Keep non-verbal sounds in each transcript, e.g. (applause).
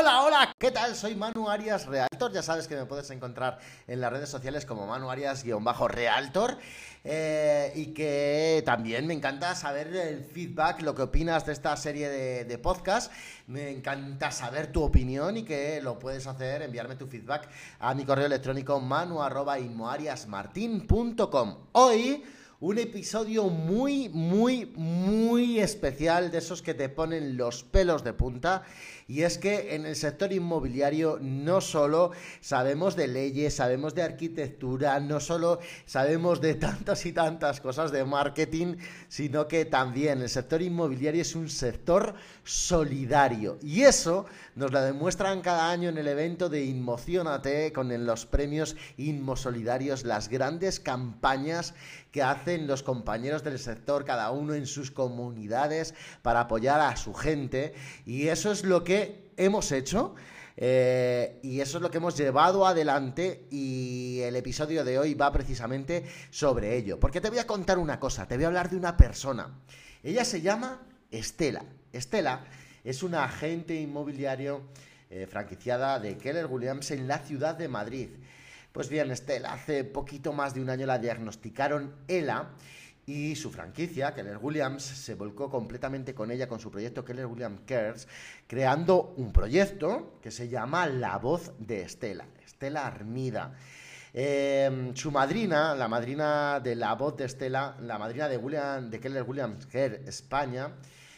Hola, hola, ¿qué tal? Soy Manu Arias Realtor. Ya sabes que me puedes encontrar en las redes sociales como Manu Arias-Realtor. Eh, y que también me encanta saber el feedback, lo que opinas de esta serie de, de podcast. Me encanta saber tu opinión y que lo puedes hacer, enviarme tu feedback a mi correo electrónico manu.inmoariasmartin.com. Hoy un episodio muy, muy, muy especial de esos que te ponen los pelos de punta. Y es que en el sector inmobiliario no solo sabemos de leyes, sabemos de arquitectura, no solo sabemos de tantas y tantas cosas de marketing, sino que también el sector inmobiliario es un sector solidario. Y eso nos lo demuestran cada año en el evento de Inmocionate con los premios Inmosolidarios, las grandes campañas que hacen los compañeros del sector, cada uno en sus comunidades, para apoyar a su gente. Y eso es lo que hemos hecho. Eh, y eso es lo que hemos llevado adelante y el episodio de hoy va precisamente sobre ello. Porque te voy a contar una cosa, te voy a hablar de una persona. Ella se llama Estela. Estela es una agente inmobiliario eh, franquiciada de Keller Williams en la ciudad de Madrid. Pues bien, Estela, hace poquito más de un año la diagnosticaron ELA y su franquicia, Keller Williams, se volcó completamente con ella, con su proyecto Keller Williams Cares, creando un proyecto que se llama La Voz de Estela, Estela Armida. Em, su madrina, la madrina de La Voz de Estela, la madrina de, William, de Keller Williams Care España,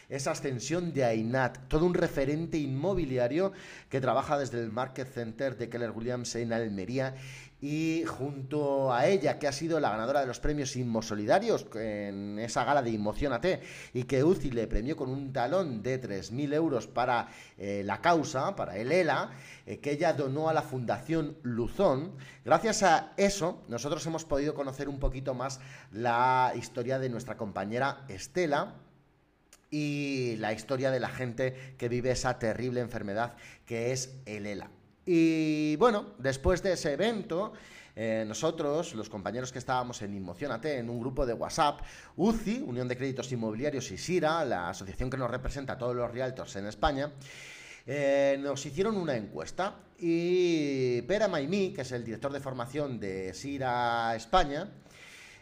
esa Ascensión de Ainat, todo un referente inmobiliario que trabaja desde el Market Center de Keller Williams en Almería y junto a ella, que ha sido la ganadora de los premios Inmosolidarios en esa gala de Inmocionate y que UCI le premió con un talón de 3.000 euros para eh, la causa, para el ELA, eh, que ella donó a la Fundación Luzón. Gracias a eso, nosotros hemos podido conocer un poquito más la historia de nuestra compañera Estela, y la historia de la gente que vive esa terrible enfermedad que es el ELA. Y bueno, después de ese evento, eh, nosotros, los compañeros que estábamos en Inmocionate, en un grupo de WhatsApp, UCI, Unión de Créditos Inmobiliarios y SIRA, la asociación que nos representa a todos los realtors en España, eh, nos hicieron una encuesta y Pera Maimí, que es el director de formación de SIRA España,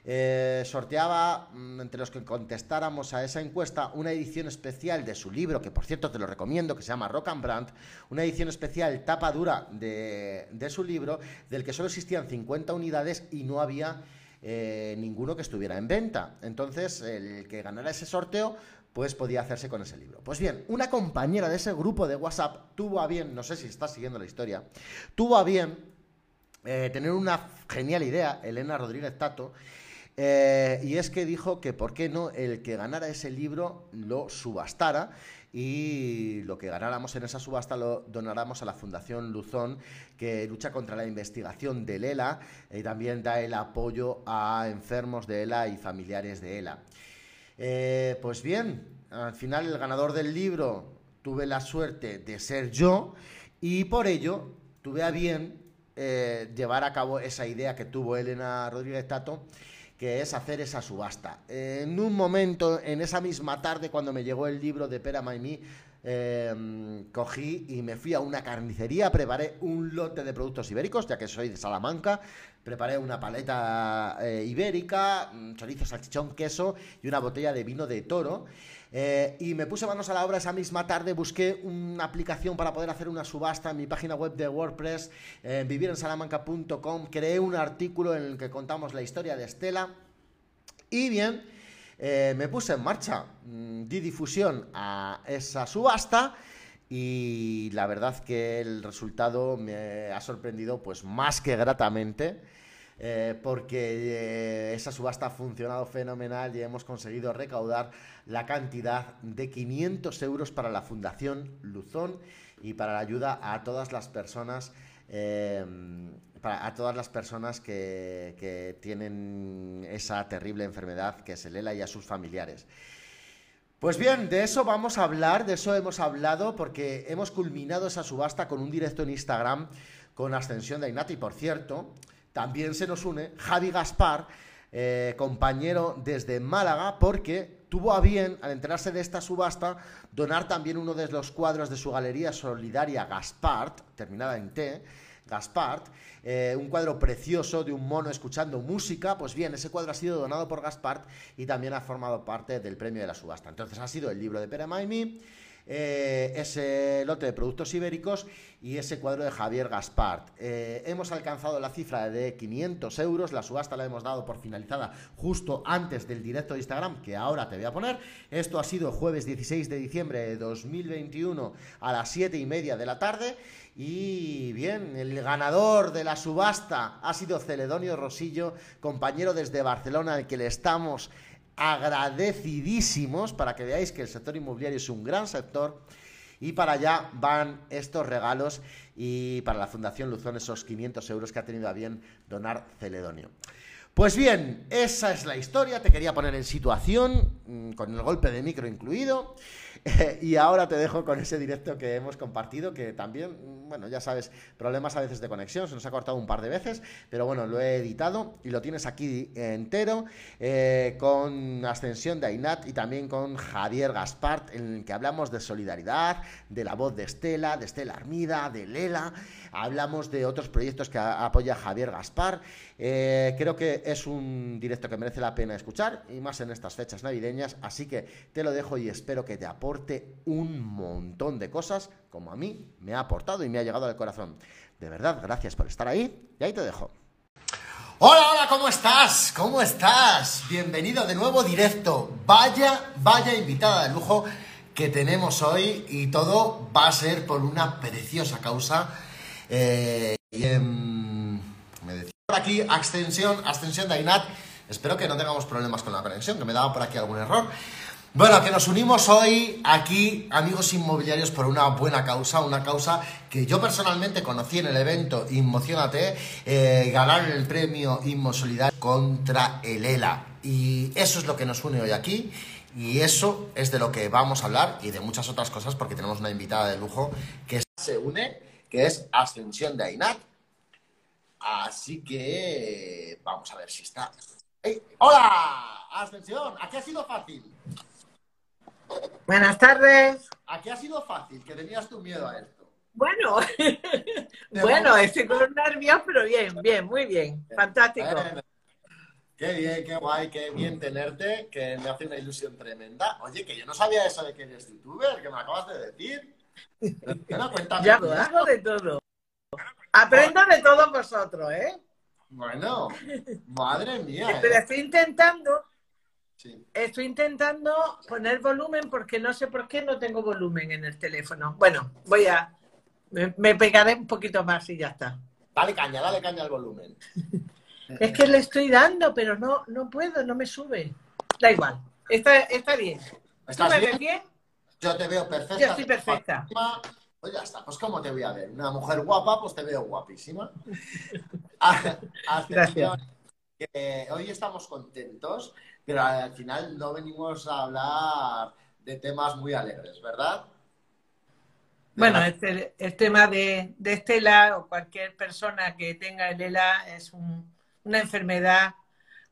eh, sorteaba mm, entre los que contestáramos a esa encuesta una edición especial de su libro, que por cierto te lo recomiendo, que se llama Rock and Brand, una edición especial tapa dura de, su libro, del que solo existían 50 unidades y no había eh, ninguno que estuviera en venta. Entonces, el que ganara ese sorteo pues podía hacerse con ese libro. Pues bien, una compañera de ese grupo de WhatsApp tuvo a bien, no sé si estás siguiendo la historia, tuvo a bien eh, tener una genial idea, Elena Rodríguez Tato, eh, y es que dijo que por qué no el que ganara ese libro lo subastara y lo que ganáramos en esa subasta lo donáramos a la Fundación Luzón, que lucha contra la investigación del ELA y también da el apoyo a enfermos de ELA y familiares de ELA. Eh, pues bien, al final el ganador del libro tuve la suerte de ser yo y por ello tuve a bien eh, llevar a cabo esa idea que tuvo Elena Rodríguez Tato que es hacer esa subasta. En un momento, en esa misma tarde, cuando me llegó el libro de Pera Maimí, em, cogí y me fui a una carnicería, preparé un lote de productos ibéricos, ya que soy de Salamanca, preparé una paleta eh, ibérica, mm, chorizo, salchichón, queso y una botella de vino de toro. Eh, y me puse manos a la obra esa misma tarde, busqué una aplicación para poder hacer una subasta en mi página web de WordPress, eh, vivirensalamanca.com, creé un artículo en el que contamos la historia de Estela y bien, eh, me puse en marcha, mm, di difusión a esa subasta y la verdad que el resultado me ha sorprendido pues más que gratamente. Eh, porque eh, esa subasta ha funcionado fenomenal y hemos conseguido recaudar la cantidad de 500 euros para la Fundación Luzón y para la ayuda a todas las personas. Para, a todas las personas que, que, tienen esa terrible enfermedad que es el ELA y a sus familiares. Pues bien, de eso vamos a hablar, de eso hemos hablado porque hemos culminado esa subasta con un directo en Instagram con Ascensión de Ainati. Por cierto, también se nos une Javi Gaspar, eh, compañero desde Málaga, porque tuvo a bien, al enterarse de esta subasta, donar también uno de los cuadros de su galería solidaria Gaspart, terminada en T, Gaspart, eh, un cuadro precioso de un mono escuchando música, pues bien, ese cuadro ha sido donado por Gaspart y también ha formado parte del premio de la subasta. Entonces ha sido el libro de Pere Maimi, eh, ese lote de productos ibéricos y ese cuadro de Javier Gaspart. Eh, hemos alcanzado la cifra de 500 euros, la subasta la hemos dado por finalizada justo antes del directo de Instagram, que ahora te voy a poner. Esto ha sido jueves 16 de diciembre de 2021 a las 7 y media de la tarde. Y bien, el ganador de la subasta ha sido Celedonio Rosillo, compañero desde Barcelona, al que le estamos agradecidísimos para que veáis que el sector inmobiliario es un gran sector. Y para allá van estos regalos y para la Fundación Luzón esos 500 euros que ha tenido a bien donar Celedonio. Pues bien, esa es la historia, te quería poner en situación, mm, con el golpe de micro incluido. (laughs) y ahora te dejo con ese directo que hemos compartido, que también, bueno, ya sabes, problemas a veces de conexión, se nos ha cortado un par de veces, pero bueno, lo he editado y lo tienes aquí entero, eh, con Ascensión de Ainat y también con Javier Gaspart, en el que hablamos de solidaridad, de la voz de Estela, de Estela Armida, de Lela, hablamos de otros proyectos que apoya Javier Gaspar. Eh, creo que es un directo que merece la pena escuchar, y más en estas fechas navideñas, así que te lo dejo y espero que te apoye un montón de cosas, como a mí me ha aportado y me ha llegado al corazón. De verdad, gracias por estar ahí y ahí te dejo. Hola, hola, ¿cómo estás? ¿Cómo estás? Bienvenido de nuevo directo. Vaya, vaya invitada de lujo que tenemos hoy y todo va a ser por una preciosa causa. Eh, em, me decía por aquí, extensión, extensión de Ainat. Espero que no tengamos problemas con la conexión, que me daba por aquí algún error. Bueno, que nos unimos hoy aquí, amigos inmobiliarios, por una buena causa, una causa que yo personalmente conocí en el evento Inmocionate, eh, ganar el premio Inmo contra el ELA. Y eso es lo que nos une hoy aquí. Y eso es de lo que vamos a hablar y de muchas otras cosas porque tenemos una invitada de lujo que se une, que es Ascensión de Ainat. Así que vamos a ver si está. ¡Hola! Ascensión, aquí ha sido fácil. Buenas tardes. ¿A qué ha sido fácil? Que tenías tu miedo a esto. Bueno, (laughs) bueno, estoy con nervios, pero bien, bien, muy bien. Fantástico. Qué bien, qué guay, qué bien tenerte, que me hace una ilusión tremenda. Oye, que yo no sabía eso de que eres youtuber, que me acabas de decir. Bueno, cuéntame. Ya, hago de todo. Aprendo de todos vosotros, ¿eh? Bueno, madre mía. Pero ¿eh? estoy intentando Estoy intentando poner volumen porque no sé por qué no tengo volumen en el teléfono. Bueno, voy a... Me, pegaré un poquito más y ya está. Dale caña, dale caña al volumen. es que le estoy dando, pero no, no puedo, no me sube. Da igual. Está, está bien. ¿Estás bien? bien? Yo te veo perfecta. Yo estoy perfecta. Pues ya está, pues ¿cómo te voy a ver? Una mujer guapa, pues te veo guapísima. (laughs) Gracias. hoy estamos contentos pero al final no venimos a hablar de temas muy alegres, ¿verdad? bueno, este, el tema de, Estela o cualquier persona que tenga el ELA es una enfermedad,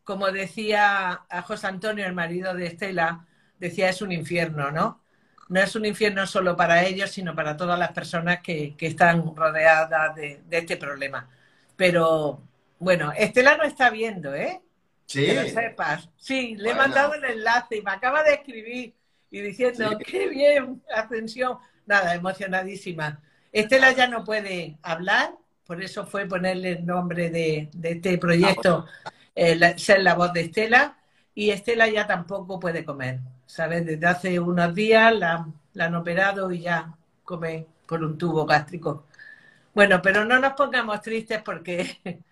como decía a José Antonio, el marido de Estela, decía es un infierno, ¿no? No es un infierno solo para ellos, sino para todas las personas que, están rodeadas de, de este problema. Pero bueno, Estela no está viendo, ¿eh? Sí. sepas. Sí, le he mandado el enlace y me acaba de escribir y diciendo, qué bien, ascensión. Nada, emocionadísima. Estela ya no puede hablar, por eso fue ponerle el nombre de, este proyecto, eh, ser la voz de Estela, y Estela ya tampoco puede comer. ¿Sabes? Desde hace unos días la, la han operado y ya come por un tubo gástrico. Bueno, pero no nos pongamos tristes porque (laughs)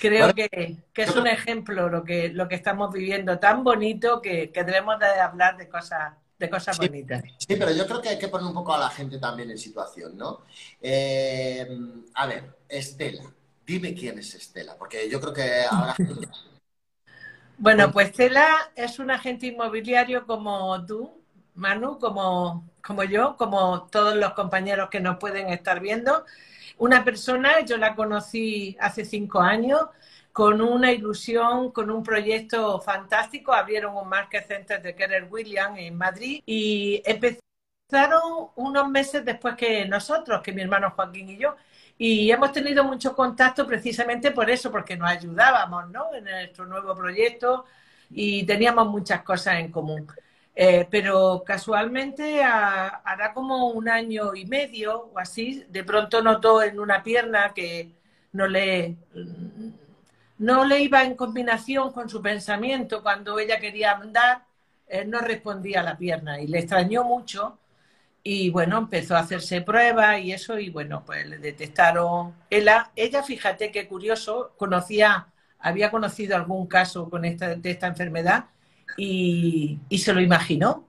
Creo que, es un ejemplo lo que, lo que estamos viviendo tan bonito que, debemos de hablar de cosas, de cosas bonitas. Sí, pero yo creo que hay que poner un poco a la gente también en situación, ¿no? Eh, a ver, Estela, dime quién es Estela, porque yo creo que ahora... Bueno, pues Estela es un agente inmobiliario como tú, Manu, como, como yo, como todos los compañeros que nos pueden estar viendo una persona, yo la conocí hace cinco años, con una ilusión, con un proyecto fantástico. Abrieron un Market Center de Keller Williams en Madrid y empezaron unos meses después que nosotros, que mi hermano Joaquín y yo. Y hemos tenido mucho contacto precisamente por eso, porque nos ayudábamos ¿no? en nuestro nuevo proyecto y teníamos muchas cosas en común. Eh, pero casualmente hará como un año y medio o así, de pronto notó en una pierna que no le, no le iba en combinación con su pensamiento. Cuando ella quería andar, no respondía a la pierna y le extrañó mucho. Y bueno, empezó a hacerse pruebas y eso y bueno, pues le detectaron. Ella, ella fíjate qué curioso, conocía, había conocido algún caso con esta, de esta enfermedad y, se lo imaginó.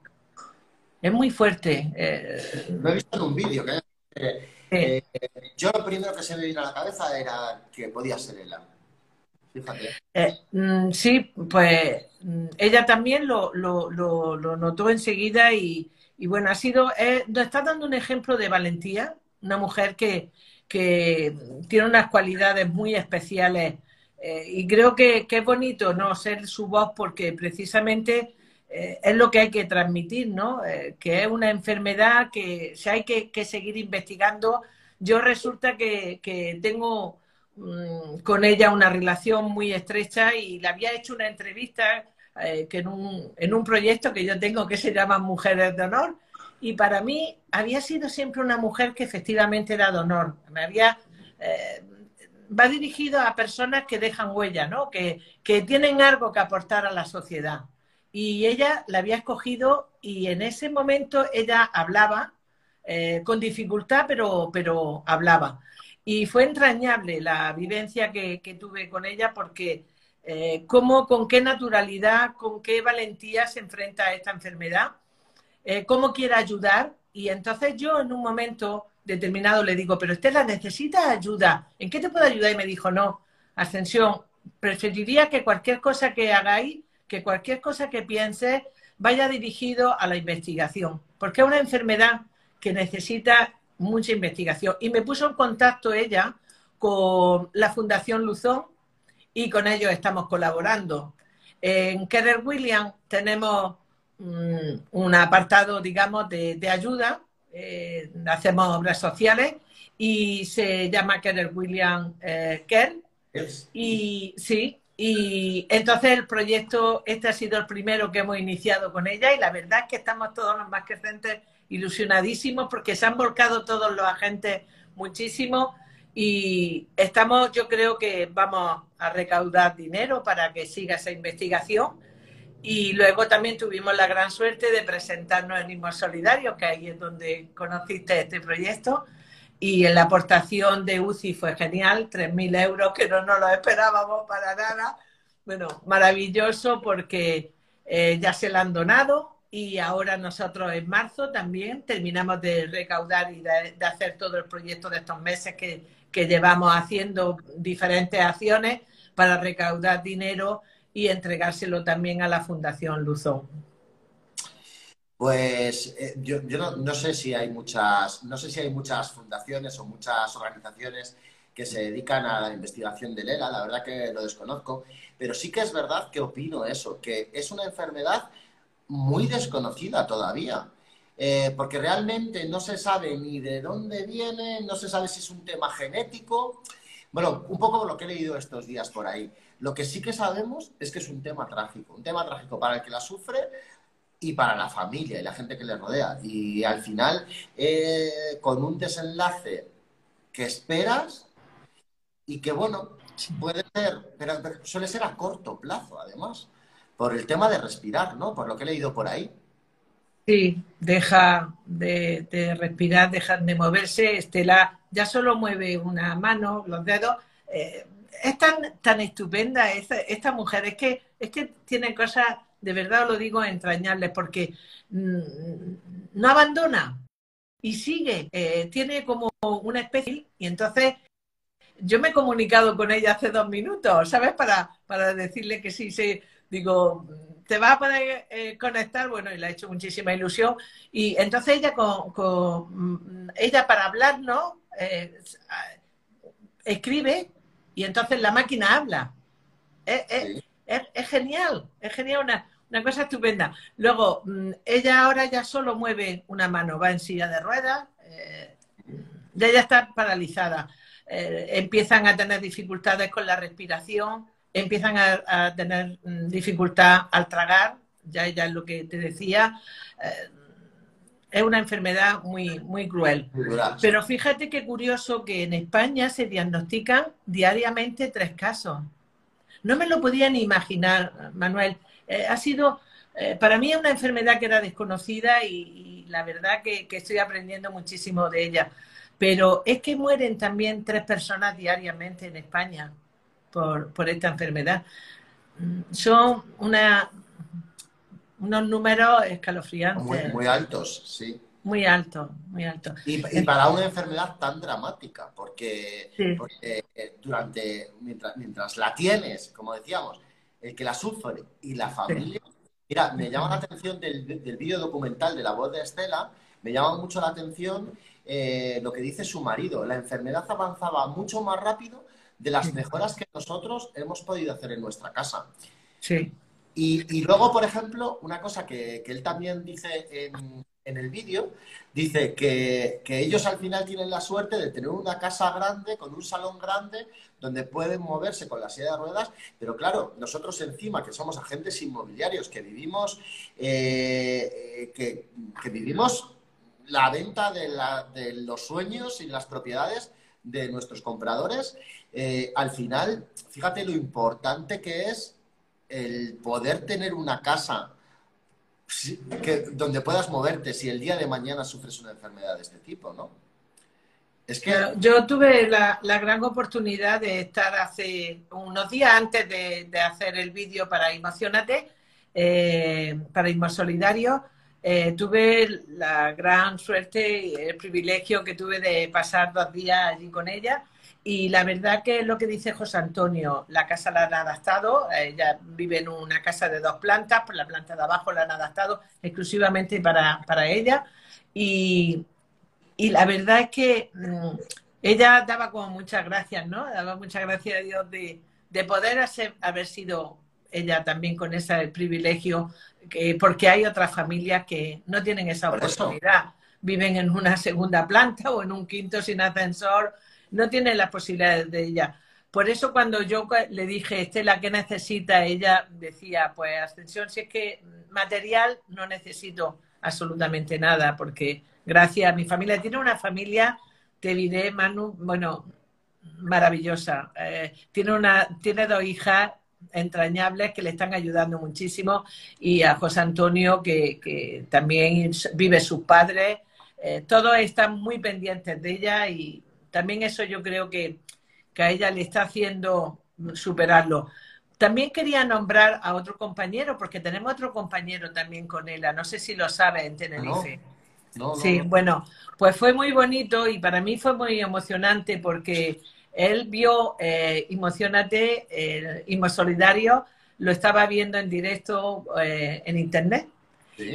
Es muy fuerte. Eh. Lo he visto en un vídeo que eh, yo lo primero que se me vino a la cabeza era que podía ser ella. Fíjate. Eh, mm, sí, pues mm, ella también lo, notó enseguida y, bueno, ha sido, nos está dando un ejemplo de valentía, una mujer que, que tiene unas cualidades muy especiales eh, y creo que, es bonito no ser su voz porque precisamente eh, es lo que hay que transmitir, ¿no? Eh, que es una enfermedad que hay que, seguir investigando. Yo resulta que, tengo mm, con ella una relación muy estrecha y le había hecho una entrevista que en un, en un proyecto que yo tengo que se llama Mujeres de Honor y para mí había sido siempre una mujer que efectivamente era de honor. Me había va dirigido a personas que dejan huella, ¿no? Que, tienen algo que aportar a la sociedad. Y ella la había escogido y en ese momento ella hablaba eh, con dificultad, pero, pero hablaba. Y fue entrañable la vivencia que, tuve con ella porque eh, cómo, con qué naturalidad, con qué valentía se enfrenta a esta enfermedad, eh, cómo quiere ayudar. Y entonces yo en un momento determinado le digo, pero Estela, ¿necesita ayuda? ¿En qué te puedo ayudar? Y me dijo, no, Ascensión, preferiría que cualquier cosa que hagáis, que cualquier cosa que pienses, vaya dirigido a la investigación, porque es una enfermedad que necesita mucha investigación. Y me puso en contacto ella con la Fundación Luzón y con ellos estamos colaborando. En Keller Williams tenemos mm, un apartado, digamos, de ayuda eh, hacemos obras sociales y se llama Keller William eh, Kerr. Y sí, y entonces el proyecto, este ha sido el primero que hemos iniciado con ella y la verdad es que estamos todos los más crecientes ilusionadísimos porque se han volcado todos los agentes muchísimo y estamos, yo creo que vamos a recaudar dinero para que siga esa investigación y luego también tuvimos la gran suerte de presentarnos en Limos Solidario, que ahí es donde conociste este proyecto. Y la aportación de UCI fue genial, 3.000 euros, que no nos lo esperábamos para nada. Bueno, maravilloso porque eh, ya se la han donado y ahora nosotros en marzo también terminamos de recaudar y de, hacer todo el proyecto de estos meses que, que llevamos haciendo diferentes acciones para recaudar dinero y entregárselo también a la Fundación Luzón. Pues eh, yo, no, sé si hay muchas, no sé si hay muchas fundaciones o muchas organizaciones que se dedican a la investigación del ELA, la verdad que lo desconozco, pero sí que es verdad que opino eso, que es una enfermedad muy desconocida todavía. Eh, porque realmente no se sabe ni de dónde viene, no se sabe si es un tema genético. Bueno, un poco lo que he leído estos días por ahí. Lo que sí que sabemos es que es un tema trágico, un tema trágico para el que la sufre y para la familia y la gente que le rodea. Y al final, eh, con un desenlace que esperas y que, bueno, puede ser, pero, suele ser a corto plazo, además, por el tema de respirar, ¿no? Por lo que he leído por ahí. Sí, deja de, respirar, deja de moverse. Estela ya solo mueve una mano, los dedos. Eh, es tan, tan estupenda esta, mujer, es que, es que tiene cosas, de verdad lo digo, entrañables, porque mm, no abandona y sigue, eh, tiene como una especie, y entonces yo me he comunicado con ella hace dos minutos, ¿sabes? Para, para decirle que sí, sí, digo, te va a poder eh, conectar, bueno, y le ha hecho muchísima ilusión. Y entonces ella, con, mm, ella para hablarnos, eh, escribe y entonces la máquina habla. Es, genial, es genial, una, una cosa estupenda. Luego, mm, ella ahora ya solo mueve una mano, va en silla de ruedas, eh, ya está paralizada. Eh, empiezan a tener dificultades con la respiración, empiezan a, tener mm, dificultad al tragar, ya ella es lo que te decía. Eh, es una enfermedad muy, muy cruel. Pero fíjate qué curioso que en España se diagnostican diariamente tres casos. No me lo podía ni imaginar, Manuel. Eh, ha sido, eh, para mí es una enfermedad que era desconocida y, la verdad que, estoy aprendiendo muchísimo de ella. Pero es que mueren también tres personas diariamente en España por, por esta enfermedad. Mm, son una, unos números escalofriantes. Muy, altos, sí. Muy altos, muy altos. Y, para una enfermedad tan dramática, porque, eh, durante, mientras, la tienes, como decíamos, el que la sufre y la familia. Mira, me llama la atención del, del vídeo documental de la voz de Estela, me llama mucho la atención eh, lo que dice su marido. La enfermedad avanzaba mucho más rápido de las mejoras que nosotros hemos podido hacer en nuestra casa. Sí. Y, luego, por ejemplo, una cosa que, él también dice en, el vídeo, dice que, ellos al final tienen la suerte de tener una casa grande, con un salón grande, donde pueden moverse con la silla de ruedas, pero claro, nosotros encima, que somos agentes inmobiliarios, que vivimos, eh, que, vivimos la venta de, los sueños y las propiedades de nuestros compradores, eh, al final, fíjate lo importante que es el poder tener una casa donde puedas moverte si el día de mañana sufres una enfermedad de este tipo, ¿no? Es que... Yo tuve la, gran oportunidad de estar hace unos días antes de, hacer el vídeo para Emocionate, eh, para Inmosolidario, eh, tuve la gran suerte y el privilegio que tuve de pasar dos días allí con ella y la verdad que es lo que dice José Antonio, la casa la han adaptado, ella vive en una casa de dos plantas, por la planta de abajo la han adaptado exclusivamente para, ella. Y, la verdad es que mm, ella daba como muchas gracias, ¿no? Daba muchas gracias a Dios de, poder haber sido ella también con ese privilegio, que, porque hay otras familias que no tienen esa oportunidad. Viven en una segunda planta o en un quinto sin ascensor no tiene las posibilidades de ella. Por eso cuando yo le dije, Estela, ¿qué necesita? Ella decía, pues ascensión, si es que material no necesito absolutamente nada, porque gracias a mi familia, tiene una familia, te diré, Manu, bueno, maravillosa. Eh, tiene, una, tiene dos hijas entrañables que le están ayudando muchísimo y a José Antonio que, también vive sus padres. Eh, todos están muy pendientes de ella y también eso yo creo que, a ella le está haciendo superarlo. También quería nombrar a otro compañero, porque tenemos otro compañero también con ella, no sé si lo sabe en Tenerife. sí, bueno, pues fue muy bonito y para mí fue muy emocionante porque él vio eh, Emocionate, eh, Solidario, lo estaba viendo en directo eh, en internet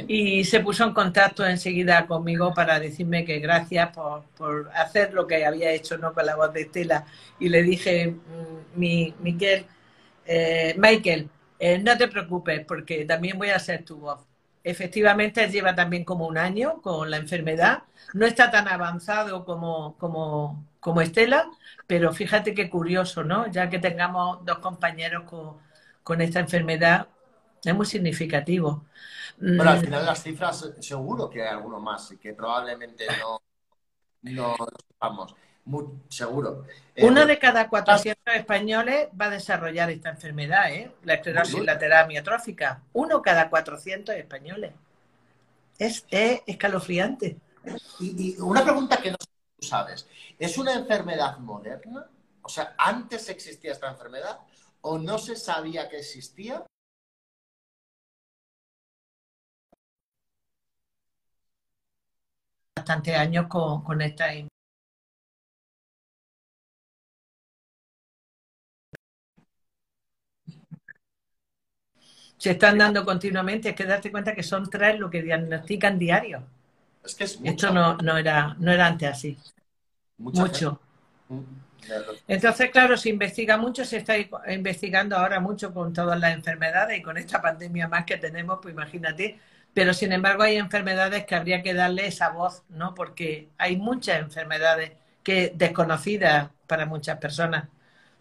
y se puso en contacto enseguida conmigo para decirme que gracias por, hacer lo que había hecho ¿no? con la voz de Estela. Y le dije, mm, mi, Miquel, eh, Michael, eh, no te preocupes porque también voy a ser tu voz. Efectivamente, lleva también como un año con la enfermedad. No está tan avanzado como, como, como Estela, pero fíjate qué curioso, ¿no? Ya que tengamos dos compañeros con, con esta enfermedad, es muy significativo. Bueno, al mm. final las cifras seguro que hay alguno más y que probablemente no, no vamos, muy seguro. Eh, Uno de cada 400 españoles va a desarrollar esta enfermedad, ¿eh? la esclerosis lateral amiotrófica. Uno cada 400 españoles. Es, escalofriante. Y, una pregunta que no sabes, ¿es una enfermedad moderna? O sea, ¿antes existía esta enfermedad o no se sabía que existía? Bastantes años con, esta se están dando continuamente, es que darte cuenta que son tres lo que diagnostican diario. Es que es Esto no, no, era, no era antes así. mucho. Entonces, claro, se investiga mucho, se está investigando ahora mucho con todas las enfermedades y con esta pandemia más que tenemos, pues imagínate. Pero sin embargo hay enfermedades que habría que darle esa voz, ¿no? Porque hay muchas enfermedades que desconocidas para muchas personas.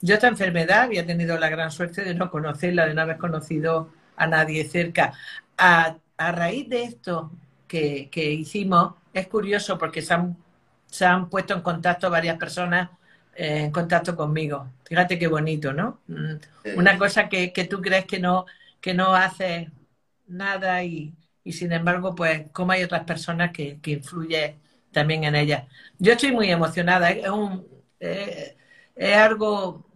Yo esta enfermedad había tenido la gran suerte de no conocerla, de no haber conocido a nadie cerca. A, raíz de esto que, hicimos, es curioso porque se han, se han puesto en contacto varias personas eh, en contacto conmigo. Fíjate qué bonito, ¿no? Mm, una cosa que, tú crees que no, que no hace nada y, sin embargo, pues, como hay otras personas que, que influye también en ellas. Yo estoy muy emocionada. Es, un, es algo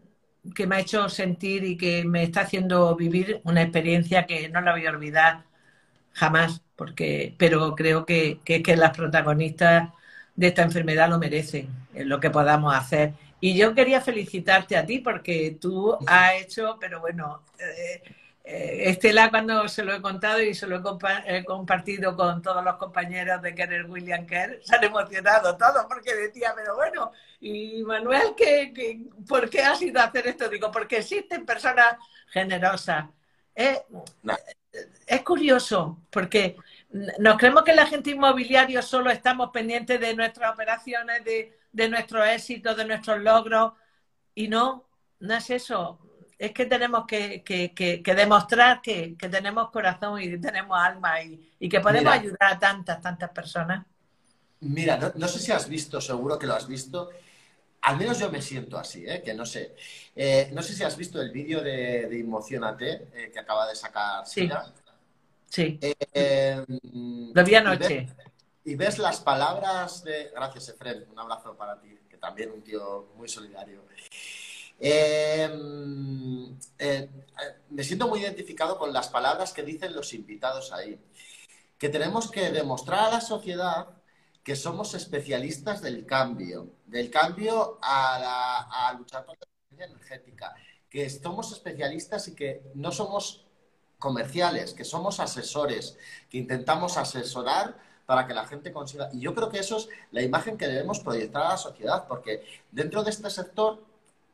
que me ha hecho sentir y que me está haciendo vivir una experiencia que no la voy a olvidar jamás, porque, pero creo que, que, las protagonistas de esta enfermedad lo merecen, en lo que podamos hacer. Y yo quería felicitarte a ti porque tú has hecho, pero bueno, eh, Estela cuando se lo he contado y se lo he, compartido con todos los compañeros de Keller William Kerr, se han emocionado todos porque decía, pero bueno, y Manuel, ¿qué, por qué has ido a hacer esto? Digo, porque existen personas generosas. Es, curioso, porque nos creemos que la gente inmobiliaria solo estamos pendientes de nuestras operaciones, de, de nuestros éxitos, de nuestros logros, y no, no es eso es que tenemos que, demostrar que, tenemos corazón y tenemos alma y, que podemos ayudar a tantas, tantas personas. Mira, no, sé si has visto, seguro que lo has visto. Al menos yo me siento así, ¿eh? que no sé. Eh, no sé si has visto el vídeo de, de Emocionate eh, que acaba de sacar Sí. Sí. Eh, lo vi anoche. Y ves, las palabras de. Gracias, Efren. Un abrazo para ti, que también un tío muy solidario. Em, eh, me siento muy identificado con las palabras que dicen los invitados ahí, que tenemos que demostrar a la sociedad que somos especialistas del cambio, del cambio a, luchar contra la energética, que somos especialistas y que no somos comerciales, que somos asesores, que intentamos asesorar para que la gente consiga. Y yo creo que eso es la imagen que debemos proyectar a la sociedad, porque dentro de este sector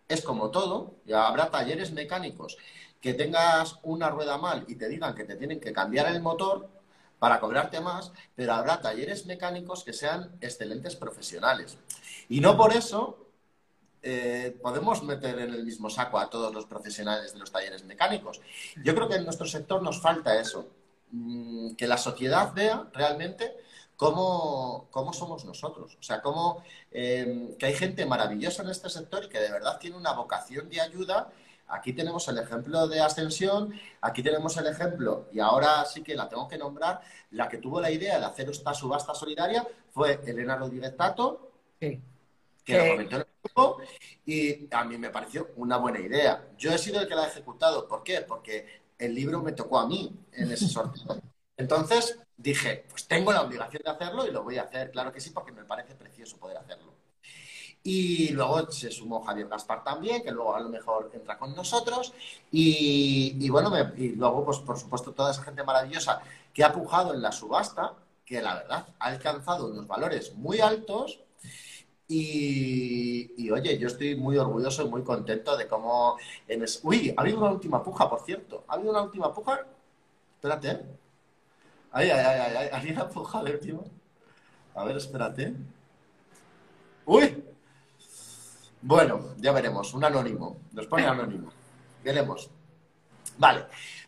es como todo, habrá talleres mecánicos que tengas una rueda mal y te digan que te tienen que cambiar el motor para cobrarte más, pero habrá talleres mecánicos que sean excelentes profesionales. Y no por eso eh, podemos meter en el mismo saco a todos los profesionales de los talleres mecánicos. Yo creo que en nuestro sector nos falta eso, mm, que la sociedad vea realmente cómo, cómo somos nosotros. O sea, cómo em, que hay gente maravillosa en este sector y que de verdad tiene una vocación de ayuda. Aquí tenemos el ejemplo de Ascensión, aquí tenemos el ejemplo, y ahora sí que la tengo que nombrar, la que tuvo la idea de hacer esta subasta solidaria fue Elena Rodríguez Tato, que lo comentó en el grupo, y a mí me pareció una buena idea. Yo he sido el que la ha ejecutado. ¿Por qué? Porque el libro me tocó a mí en ese sorteo. (laughs) Entonces dije, pues tengo la obligación de hacerlo y lo voy a hacer, claro que sí, porque me parece precioso poder hacerlo. Y luego se sumó Javier Gaspar también, que luego a lo mejor entra con nosotros. Y, bueno, y luego, pues por supuesto, toda esa gente maravillosa que ha pujado en la subasta, que la verdad ha alcanzado unos valores muy altos. Y, oye, yo estoy muy orgulloso y muy contento de cómo... En Uy, ha habido una última puja, por cierto. Ha habido una última puja. Espérate, Ay, ay, ay, ay, ¿alguien ha empujado el último? A ver, espérate. ¡Uy! Bueno, ya veremos. Un anónimo. Nos pone anónimo. Veremos. Vale.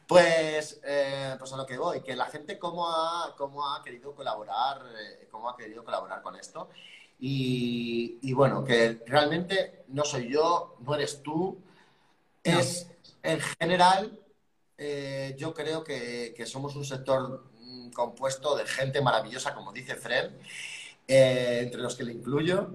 Pues, eh, pues a lo que voy, que la gente cómo ha, cómo ha querido colaborar, eh, cómo ha querido colaborar con esto. Y, y, bueno, que realmente no soy yo, no eres tú. Es en general, eh, yo creo que, que, somos un sector compuesto de gente maravillosa, como dice Fred, eh, entre los que le incluyo.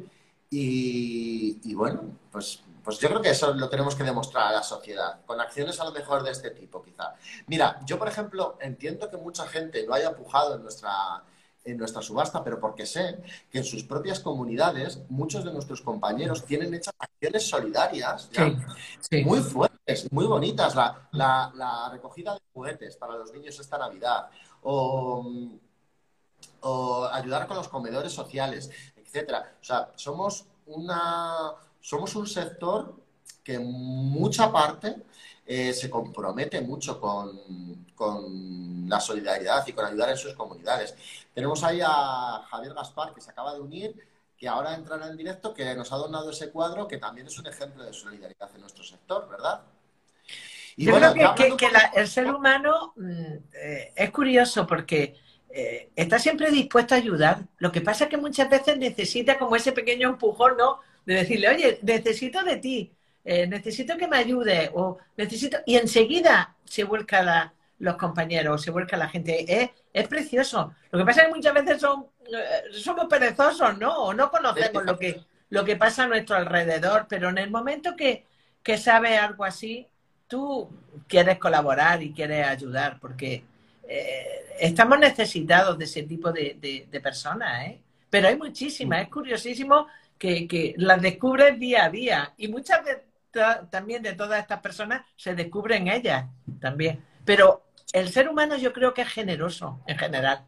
Y, bueno, pues, pues yo creo que eso lo tenemos que demostrar a la sociedad, con acciones a lo mejor de este tipo, quizá. Mira, yo, por ejemplo, entiendo que mucha gente no haya pujado en nuestra, en nuestra subasta, pero porque sé que en sus propias comunidades muchos de nuestros compañeros tienen hechas acciones solidarias muy fuertes, muy bonitas. La, la, la, recogida de juguetes para los niños esta Navidad o, ayudar con los comedores sociales, etcétera. O sea, somos una somos un sector que mucha parte eh, se compromete mucho con, con, la solidaridad y con ayudar en sus comunidades. Tenemos ahí a Javier Gaspar, que se acaba de unir, que ahora entrará en directo, que nos ha donado ese cuadro, que también es un ejemplo de solidaridad en nuestro sector, ¿verdad? Y Yo creo que, el ser humano mm, eh, es curioso porque eh, está siempre dispuesto a ayudar. Lo que pasa es que muchas veces necesita como ese pequeño empujón, ¿no? De decirle, oye, necesito de ti, eh, necesito que me ayude, o necesito. Y enseguida se vuelca los compañeros, se vuelca la gente. Es, precioso. Lo que pasa es que muchas veces son, somos perezosos, ¿no? O no conocemos lo que, lo que pasa a nuestro alrededor, pero en el momento que, que sabes algo así, tú quieres colaborar y quieres ayudar, porque eh, estamos necesitados de ese tipo de, personas, ¿eh? Pero hay muchísimas, es curiosísimo que, las descubres día a día y muchas de, también de todas estas personas se descubren ellas también. Pero el ser humano yo creo que es generoso en general.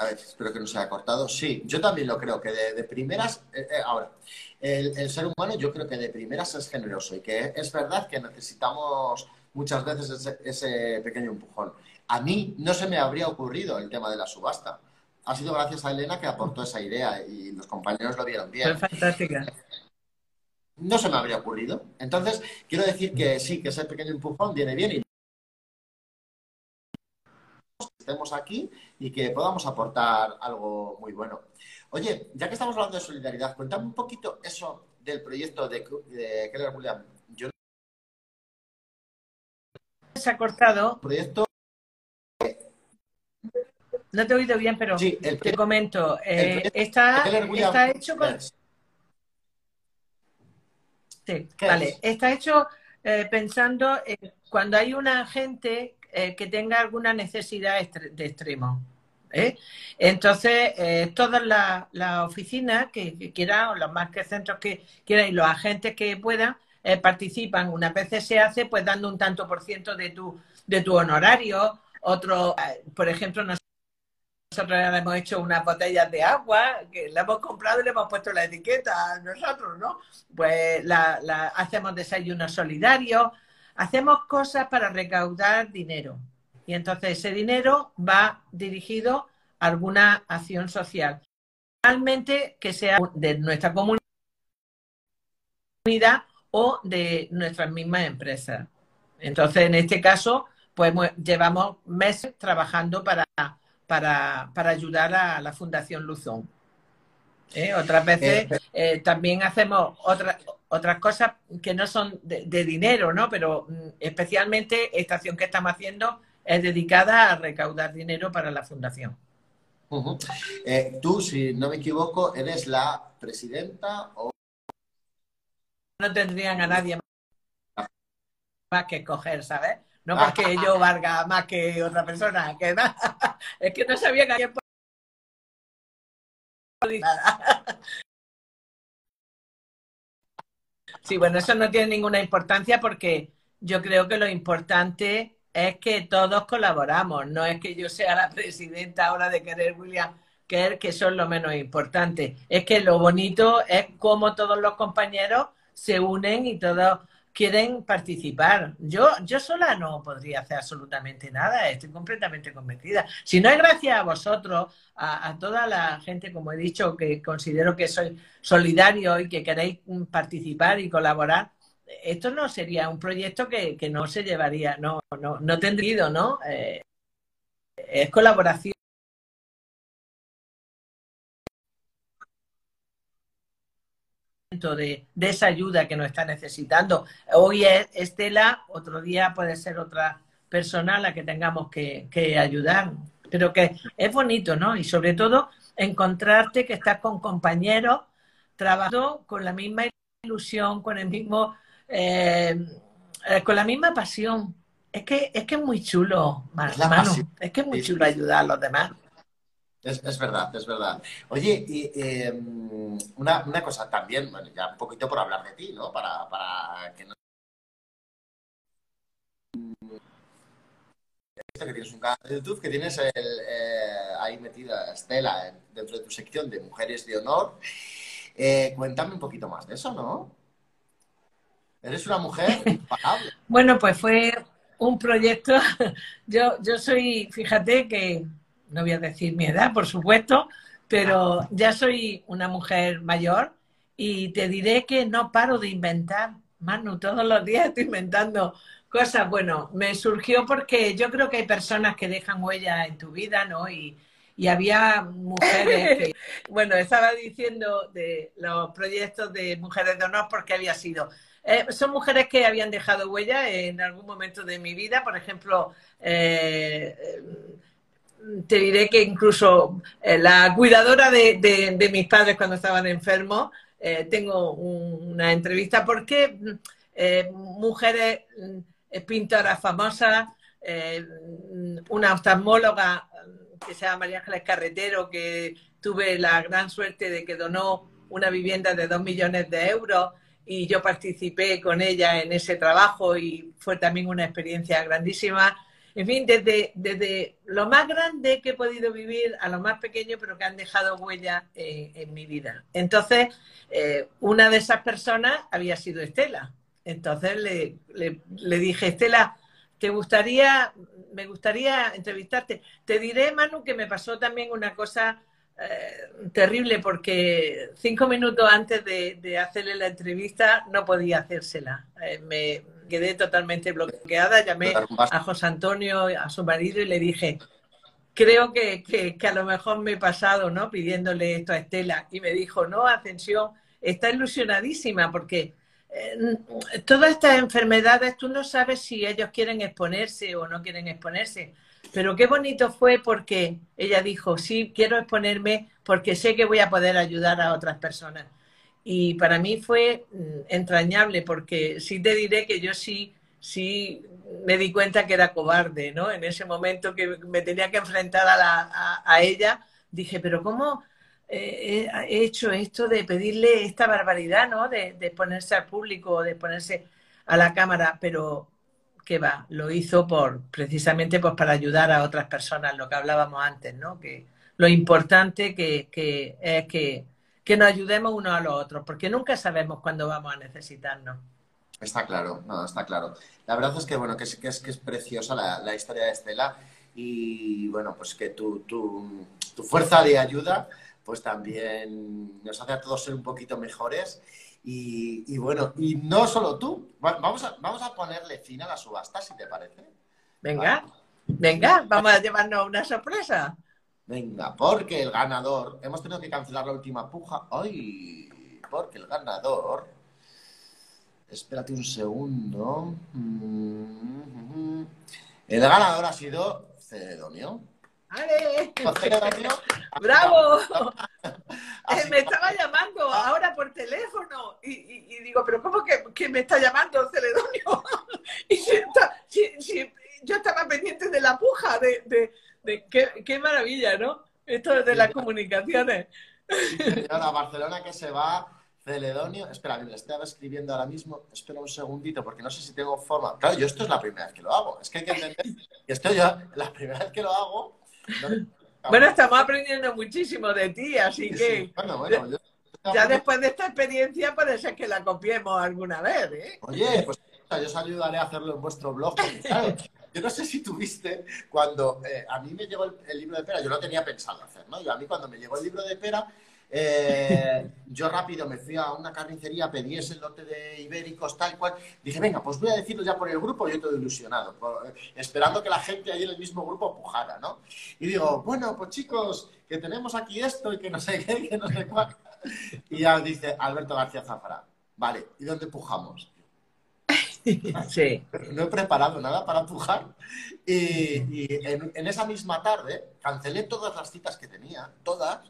A ver, espero que no se haya cortado. Sí, yo también lo creo, que de, primeras, eh, ahora, el, ser humano yo creo que de primeras es generoso y que es verdad que necesitamos muchas veces ese, pequeño empujón. A mí no se me habría ocurrido el tema de la subasta. Ha sido gracias a Elena que aportó esa idea y los compañeros lo vieron bien. fantástica. No se me habría ocurrido. Entonces, quiero decir que sí, que ese pequeño empujón viene bien y estemos aquí y que podamos aportar algo muy bueno. Oye, ya que estamos hablando de solidaridad, cuéntame un poquito eso del proyecto de, de Keller William. Yo... Se ha cortado. Proyecto. No te he oído bien, pero te comento. Eh, está, está, hecho con. Sí, vale. Está hecho eh, pensando en cuando hay una gente eh, que tenga alguna necesidad de extremo. ¿Eh? Entonces, eh, todas las oficinas que, quieran, o los más que centros que quieran y los agentes que puedan, eh, participan. Una vez se hace, pues dando un tanto por ciento de tu, de tu honorario. Otro, por ejemplo, nosotros hemos hecho unas botellas de agua, que la hemos comprado y le hemos puesto la etiqueta a nosotros, ¿no? Pues la, la, hacemos desayunos solidarios, hacemos cosas para recaudar dinero. Y entonces ese dinero va dirigido a alguna acción social. Realmente que sea de nuestra comunidad o de nuestras mismas empresas. Entonces, en este caso, pues llevamos meses trabajando para, para, ayudar a la Fundación Luzón. ¿Eh? Otras veces eh, eh, también hacemos otras otras cosas que no son de, de, dinero, ¿no? Pero mm, especialmente esta acción que estamos haciendo es dedicada a recaudar dinero para la fundación. Eh, tú, si no me equivoco, eres la presidenta o... No tendrían a nadie más que escoger, ¿sabes? No porque yo valga más que otra persona, que (laughs) es que no sabía que alguien Sí, bueno, eso no tiene ninguna importancia porque yo creo que lo importante es que todos colaboramos, no es que yo sea la presidenta ahora de Querer William Kerr, que son lo menos importante. Es que lo bonito es cómo todos los compañeros se unen y todos quieren participar. Yo, yo sola no podría hacer absolutamente nada, estoy completamente convencida. Si no es gracias a vosotros, a, a, toda la gente, como he dicho, que considero que soy solidario y que queréis participar y colaborar, esto no sería un proyecto que, no se llevaría, no, no, no tendría, ¿no? Eh, es colaboración. De, de, esa ayuda que nos está necesitando. Hoy es Estela, otro día puede ser otra persona a la que tengamos que, que ayudar. Pero que es bonito, ¿no? Y sobre todo encontrarte que estás con compañeros trabajando con la misma ilusión, con el mismo eh, eh, con la misma pasión. Es que es que es muy chulo, hermano. Es que es muy chulo ayudar a los demás. Es, verdad, es verdad. Oye, y em, una, una, cosa también, bueno, ya un poquito por hablar de ti, ¿no? Para, para que no... que tienes un canal de YouTube, que tienes el, eh, ahí metida Estela dentro de tu sección de Mujeres de Honor. Eh, cuéntame un poquito más de eso, ¿no? Eres una mujer impagable. (laughs) bueno, pues fue un proyecto. (laughs) Yo, yo soy, fíjate que no voy a decir mi edad, por supuesto, pero ya soy una mujer mayor y te diré que no paro de inventar. Manu, todos los días estoy inventando cosas. Bueno, me surgió porque yo creo que hay personas que dejan huella en tu vida, ¿no? Y, y había mujeres que, (laughs) bueno, estaba diciendo de los proyectos de Mujeres de Honor porque había sido. Eh, son mujeres que habían dejado huella en algún momento de mi vida, por ejemplo, eh, te diré que incluso eh, la cuidadora de, mis padres cuando estaban enfermos, tengo una entrevista porque mujeres pintoras famosas, una oftalmóloga que se llama María Ángeles Carretero, que tuve la gran suerte de que donó una vivienda de dos millones de euros y yo participé con ella en ese trabajo y fue también una experiencia grandísima. En fin, desde, desde lo más grande que he podido vivir a lo más pequeño, pero que han dejado huella eh, en mi vida. Entonces, eh, una de esas personas había sido Estela. Entonces le, le dije, Estela, ¿te gustaría me gustaría entrevistarte. Te diré, Manu, que me pasó también una cosa eh, terrible porque cinco minutos antes de, hacerle la entrevista no podía hacérsela. Eh, me quedé totalmente bloqueada. Llamé a José Antonio, a su marido, y le dije, creo que, que, a lo mejor me he pasado, ¿no? Pidiéndole esto a Estela. Y me dijo, no, Ascensión, está ilusionadísima porque todas estas enfermedades, tú no sabes si ellos quieren exponerse o no quieren exponerse. Pero qué bonito fue porque ella dijo, sí, quiero exponerme porque sé que voy a poder ayudar a otras personas. Y para mí fue mm, entrañable porque sí te diré que yo sí, sí me di cuenta que era cobarde, ¿no? En ese momento que me tenía que enfrentar a, a ella, dije, pero ¿cómo, eh, he hecho esto de pedirle esta barbaridad, ¿no? De, de ponerse al público, de ponerse a la cámara, pero que va, lo hizo por precisamente pues para ayudar a otras personas, lo que hablábamos antes, ¿no? Que lo importante que, que es que, que, nos ayudemos unos a los otros, porque nunca sabemos cuándo vamos a necesitarnos. Está claro, no, está claro. La verdad es que bueno, que es, que es, preciosa la, la historia de Estela y bueno, pues que tu, tu, tu fuerza de ayuda pues también nos hace a todos ser un poquito mejores. Y, bueno, y no solo tú, vamos a, vamos a ponerle fin a la subasta, si te parece. Venga, venga, vamos a llevarnos una sorpresa. Venga, porque el ganador, hemos tenido que cancelar la última puja. ¡Ay! Porque el ganador. Espérate un segundo. Mm-hmm. El ganador ha sido Cedonio. ¡Ale! (laughs) ¡Bravo! (laughs) Eh, me estaba llamando ahora por teléfono y, digo, pero ¿cómo que, me está llamando Celedonio? (laughs) y si, yo estaba pendiente de la puja, de, de, qué, maravilla, ¿no? Esto es de las comunicaciones. a Barcelona que se va, Celedonio. Espera, me estaba escribiendo ahora mismo. Espera un segundito, porque no sé si tengo forma. Claro, yo esto es la primera vez que lo hago. Es que hay que entender que esto ya, la primera vez que lo hago bueno, estamos aprendiendo muchísimo de ti, así que ya después de esta experiencia puede ser que la copiemos alguna vez. ¿eh? Oye, pues yo os ayudaré a hacerlo en vuestro blog. (laughs) yo no sé si tuviste cuando eh, a mí me llegó el, libro de pera, yo lo tenía pensado hacer, ¿no? Yo a mí cuando me llegó el libro de pera, eh, yo rápido me fui a una carnicería, pedí ese lote de ibéricos, tal cual. Dije, venga, pues voy a decirlo ya por el grupo, yo todo ilusionado, esperando que la gente ahí en el mismo grupo pujara, ¿no? Y digo, bueno, pues chicos, que tenemos aquí esto y que no sé qué, que no sé cuál. Y ya dice Alberto García Zafra, vale, ¿y dónde pujamos? (laughs) Sí. No he preparado nada para pujar. Y, en, esa misma tarde cancelé todas las citas que tenía, todas,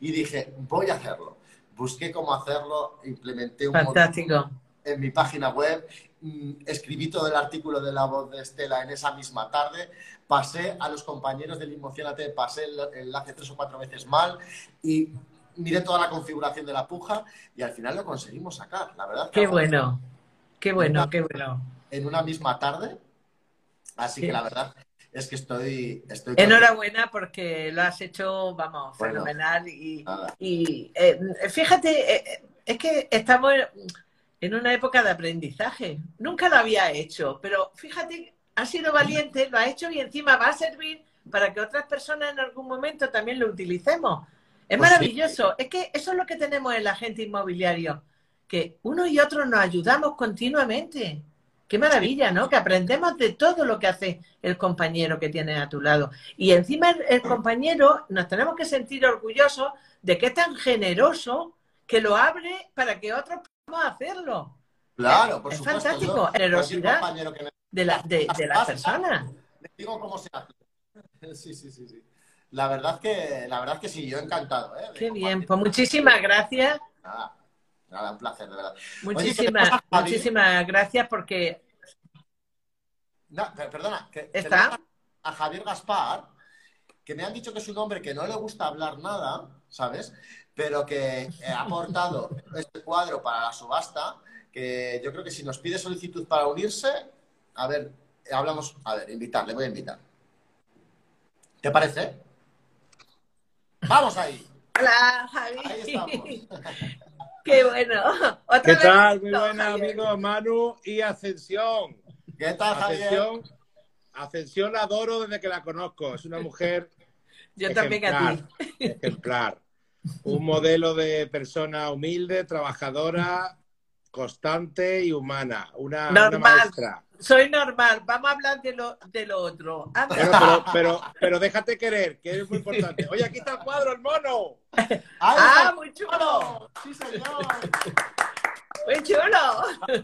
y dije, voy a hacerlo. Busqué cómo hacerlo, implementé un Fantástico. en mi página web, mm, escribí todo el artículo de la voz de Estela en esa misma tarde, pasé a los compañeros del Emocionate, pasé el enlace tres o cuatro veces mal y miré toda la configuración de la puja y al final lo conseguimos sacar, la verdad. Qué bueno, qué bueno, qué bueno. En una misma tarde, así que la verdad es que estoy... estoy Enhorabuena porque lo has hecho, vamos, fenomenal. Y, y eh, fíjate, eh, es que estamos en una época de aprendizaje. Nunca lo había hecho, pero fíjate, ha sido valiente, lo ha hecho y encima va a servir para que otras personas en algún momento también lo utilicemos. Es pues maravilloso. Es que eso es lo que tenemos en la agente inmobiliario, que uno y otro nos ayudamos continuamente. Qué maravilla, ¿no? Que aprendemos de todo lo que hace el compañero que tienes a tu lado. Y encima el, compañero nos tenemos que sentir orgullosos de que es tan generoso que lo abre para que otros podamos hacerlo. Claro, por es supuesto. Es fantástico. Generosidad de, la, de, las personas. digo cómo se hace. (laughs) Sí, sí, sí, sí. La verdad que, la verdad que sí, yo encantado. ¿eh? Qué bien, pues muchísimas gracias. Nada, un placer, de verdad. Muchísimas, muchísimas gracias porque... No, perdona, que, ¿Está? a Javier Gaspar, que me han dicho que es un hombre que no le gusta hablar nada, ¿sabes? Pero que ha aportado (laughs) este cuadro para la subasta, que yo creo que si nos pide solicitud para unirse, a ver, hablamos, a ver, invitar, le voy a invitar. ¿Te parece? Vamos ahí. Hola, Javi. Ahí estamos. (laughs) Qué bueno. (laughs) ¿Qué tal? Muy buenas, amigos Manu y Ascensión. ¿Qué tal, Ascensión, Ascensión la adoro desde que la conozco. Es una mujer. (laughs) Yo también a ti. Ejemplar. Un modelo de persona humilde, trabajadora, constante y humana. Una, una maestra soy normal, vamos a hablar de lo, de lo otro. Pero, pero, pero, déjate querer, que es muy importante. Oye, aquí está el cuadro, el mono. (laughs) ¡Ah, muy chulo! Sí, señor. Muy chulo.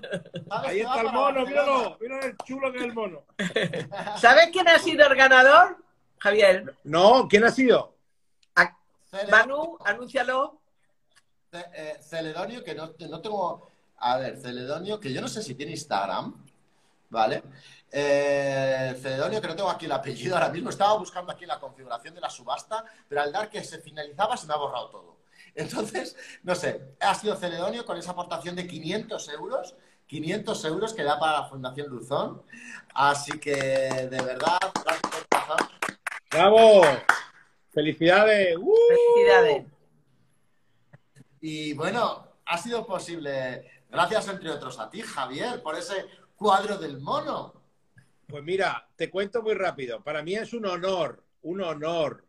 Ahí está el mono, míralo, míralo el chulo que es el mono. (laughs) ¿Sabes quién ha sido el ganador? Javier. No, ¿quién ha sido? Manu, anúncialo. Eh, Celedonio, que no, no tengo. A ver, Celedonio, que yo no sé si tiene Instagram. ¿vale? Eh, Cedonio, que no tengo aquí el apellido ahora mismo, estaba buscando aquí la configuración de la subasta, pero al dar que se finalizaba se me ha borrado todo. Entonces, no sé, ha sido Celedonio con esa aportación de 500 euros, 500 euros que da para la Fundación Luzón. Así que, de verdad, gracias ¡Bravo! ¡Felicidades! ¡Uh! ¡Felicidades! Y bueno, ha sido posible, gracias entre otros a ti, Javier, por ese cuadro del mono? Pues mira, te cuento muy rápido. Para mí es un honor, un honor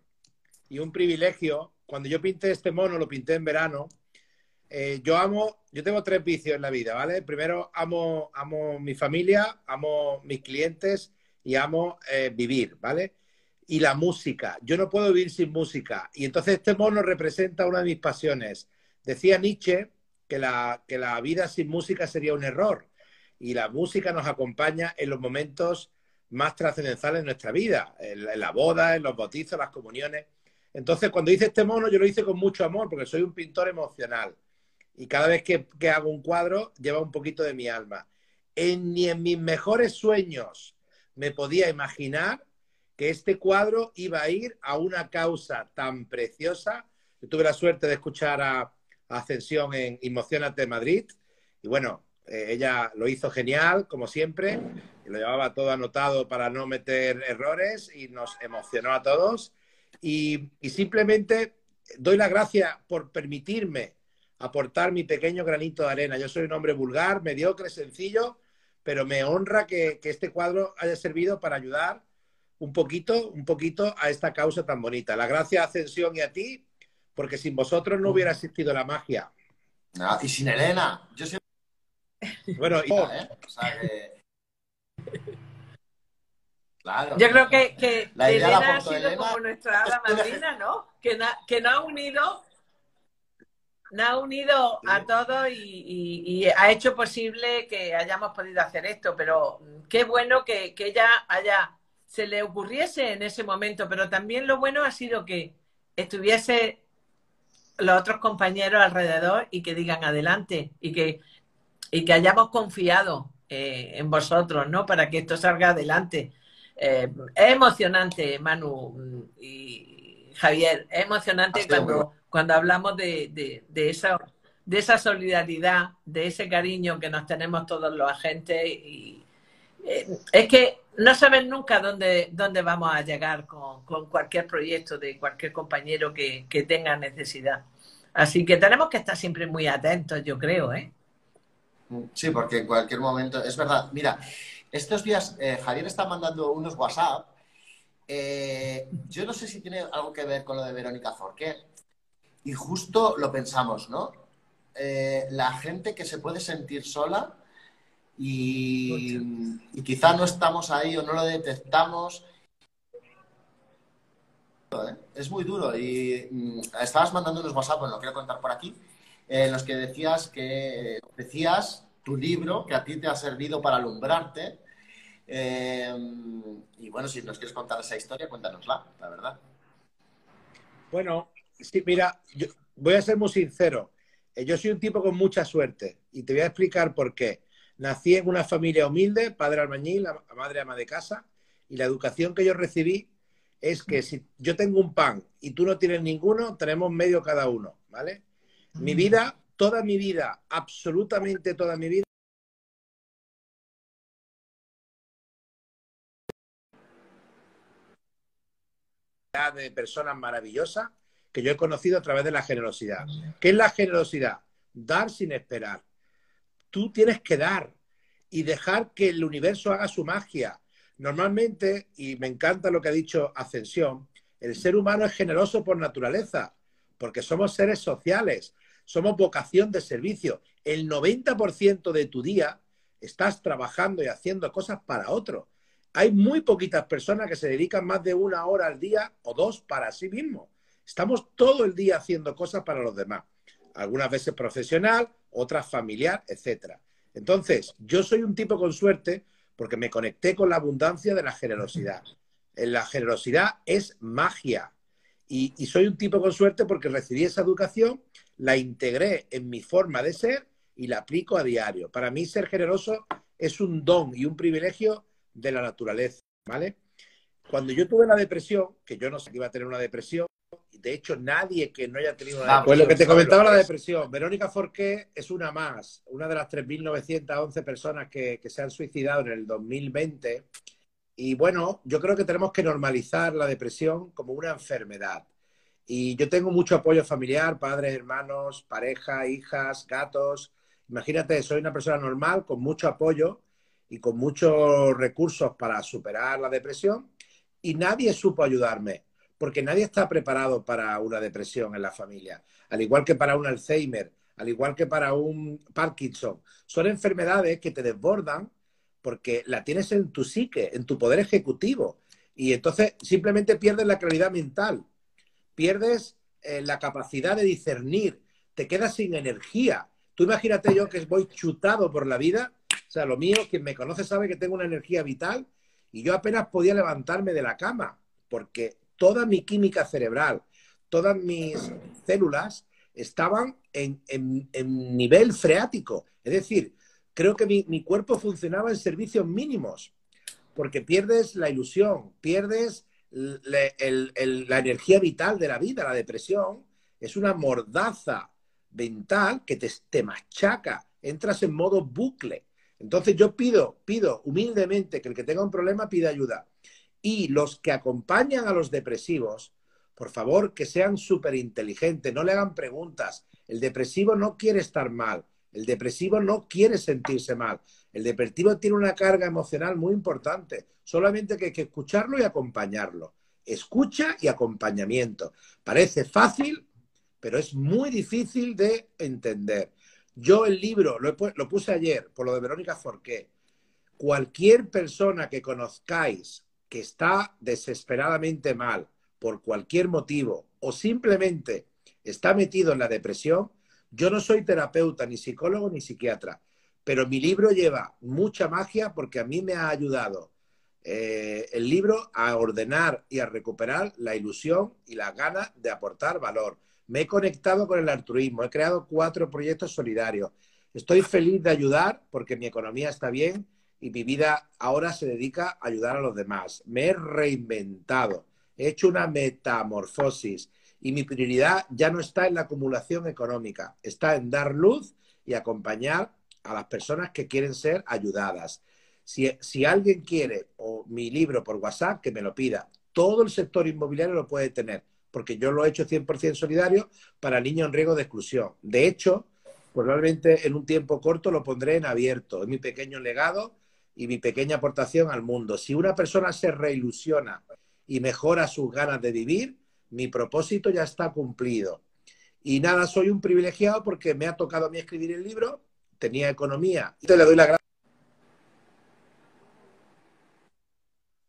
y un privilegio. Cuando yo pinté este mono, lo pinté en verano. Eh, yo amo, yo tengo tres vicios en la vida, ¿vale? Primero, amo, amo mi familia, amo mis clientes y amo eh, vivir, ¿vale? Y la música. Yo no puedo vivir sin música. Y entonces este mono representa una de mis pasiones. Decía Nietzsche que la, que la vida sin música sería un error y la música nos acompaña en los momentos más trascendentales de nuestra vida, en, la boda, en los bautizos, las comuniones. Entonces, cuando hice este mono, yo lo hice con mucho amor, porque soy un pintor emocional. Y cada vez que, hago un cuadro, lleva un poquito de mi alma. ni en mis mejores sueños me podía imaginar que este cuadro iba a ir a una causa tan preciosa. Yo tuve la suerte de escuchar a Ascensión en Emocionate Madrid. Y bueno, eh, ella lo hizo genial, como siempre, lo llevaba todo anotado para no meter errores y nos emocionó a todos. Y, simplemente doy la gracia por permitirme aportar mi pequeño granito de arena. Yo soy un hombre vulgar, mediocre, sencillo, pero me honra que, que este cuadro haya servido para ayudar un poquito, un poquito a esta causa tan bonita. La gracia a Ascensión y a ti, porque sin vosotros no hubiera existido la magia. Ah, y sin Elena. Yo bueno, y... (laughs) ¿eh? Claro. Yo creo que, que Elena ha sido como nuestra hada (laughs) madrina, ¿no? Que, que nos ha unido, nos ha unido a todos y, ha hecho posible que hayamos podido hacer esto. Pero qué bueno que, que ella haya, se le ocurriese en ese momento. Pero también lo bueno ha sido que estuviese los otros compañeros alrededor y que digan adelante y que y que hayamos confiado eh, en vosotros, ¿no? Para que esto salga adelante. Eh, es emocionante, Manu y Javier, es emocionante cuando, cuando hablamos de, de, esa, de esa solidaridad, de ese cariño que nos tenemos todos los agentes y, es que no saben nunca dónde, dónde vamos a llegar con, cualquier proyecto de cualquier compañero que, tenga necesidad. Así que tenemos que estar siempre muy atentos, yo creo, ¿eh? Sí, porque en cualquier momento, es verdad. Mira, estos días eh, Javier está mandando unos WhatsApp. Eh, yo no sé si tiene algo que ver con lo de Verónica Forqué. Y justo lo pensamos, ¿no? Eh, la gente que se puede sentir sola y, quizá no estamos ahí o no lo detectamos. Es muy duro y mm, estabas mandando unos WhatsApp, bueno, lo quiero contar por aquí, en los que decías que decías tu libro que a ti te ha servido para alumbrarte. Eh, y bueno, si nos quieres contar esa historia, cuéntanosla, la verdad. Bueno, sí, mira, yo voy a ser muy sincero. Eh, yo soy un tipo con mucha suerte y te voy a explicar por qué. Nací en una familia humilde, padre albañil, madre ama de casa, y la educación que yo recibí es que si yo tengo un pan y tú no tienes ninguno, tenemos medio cada uno, ¿vale? Mi mm. vida, toda mi vida, absolutamente toda mi vida, de personas maravillosas que yo he conocido a través de la generosidad. ¿Qué es la generosidad? Dar sin esperar tú tienes que dar y dejar que el universo haga su magia. Normalmente, y me encanta lo que ha dicho Ascensión, el ser humano es generoso por naturaleza, porque somos seres sociales, somos vocación de servicio. El 90% de tu día estás trabajando y haciendo cosas para otro. Hay muy poquitas personas que se dedican más de una hora al día o dos para sí mismos. Estamos todo el día haciendo cosas para los demás. Algunas veces profesional, otra familiar, etcétera. Entonces, yo soy un tipo con suerte porque me conecté con la abundancia de la generosidad. La generosidad es magia. Y, soy un tipo con suerte porque recibí esa educación, la integré en mi forma de ser y la aplico a diario. Para mí ser generoso es un don y un privilegio de la naturaleza, ¿vale? Cuando yo tuve la depresión, que yo no sé que iba a tener una depresión, de hecho, nadie que no haya tenido una Pues lo que te comentaba la depresión. Verónica Forqué es una más, una de las 3.911 personas que, que se han suicidado en el 2020. Y bueno, yo creo que tenemos que normalizar la depresión como una enfermedad. Y yo tengo mucho apoyo familiar, padres, hermanos, pareja, hijas, gatos. Imagínate, soy una persona normal con mucho apoyo y con muchos recursos para superar la depresión y nadie supo ayudarme porque nadie está preparado para una depresión en la familia, al igual que para un Alzheimer, al igual que para un Parkinson. Son enfermedades que te desbordan porque la tienes en tu psique, en tu poder ejecutivo. Y entonces simplemente pierdes la claridad mental, pierdes eh, la capacidad de discernir, te quedas sin energía. Tú imagínate yo que voy chutado por la vida, o sea, lo mío, quien me conoce sabe que tengo una energía vital y yo apenas podía levantarme de la cama porque toda mi química cerebral, todas mis células estaban en, nivel freático. Es decir, creo que mi, cuerpo funcionaba en servicios mínimos, porque pierdes la ilusión, pierdes la energía vital de la vida. La depresión es una mordaza mental que te, te machaca, entras en modo bucle. Entonces yo pido, pido humildemente que el que tenga un problema pida ayuda. Y los que acompañan a los depresivos, por favor, que sean súper inteligentes, no le hagan preguntas. El depresivo no quiere estar mal, el depresivo no quiere sentirse mal. El depresivo tiene una carga emocional muy importante, solamente que hay que escucharlo y acompañarlo. Escucha y acompañamiento. Parece fácil, pero es muy difícil de entender. Yo el libro lo, lo puse ayer por lo de Verónica Forqué. Cualquier persona que conozcáis que está desesperadamente mal por cualquier motivo o simplemente está metido en la depresión, yo no soy terapeuta, ni psicólogo, ni psiquiatra, pero mi libro lleva mucha magia porque a mí me ha ayudado eh, el libro a ordenar y a recuperar la ilusión y la gana de aportar valor. Me he conectado con el altruismo, he creado cuatro proyectos solidarios. Estoy feliz de ayudar porque mi economía está bien y mi vida ahora se dedica a ayudar a los demás. Me he reinventado, he hecho una metamorfosis y mi prioridad ya no está en la acumulación económica, está en dar luz y acompañar a las personas que quieren ser ayudadas. Si, si alguien quiere o mi libro por WhatsApp, que me lo pida. Todo el sector inmobiliario lo puede tener, porque yo lo he hecho 100% solidario para niños en riesgo de exclusión. De hecho, probablemente en un tiempo corto lo pondré en abierto. Es mi pequeño legado y mi pequeña aportación al mundo. Si una persona se reilusiona y mejora sus ganas de vivir, mi propósito ya está cumplido. Y nada, soy un privilegiado porque me ha tocado a mí escribir el libro, tenía economía. Te le doy la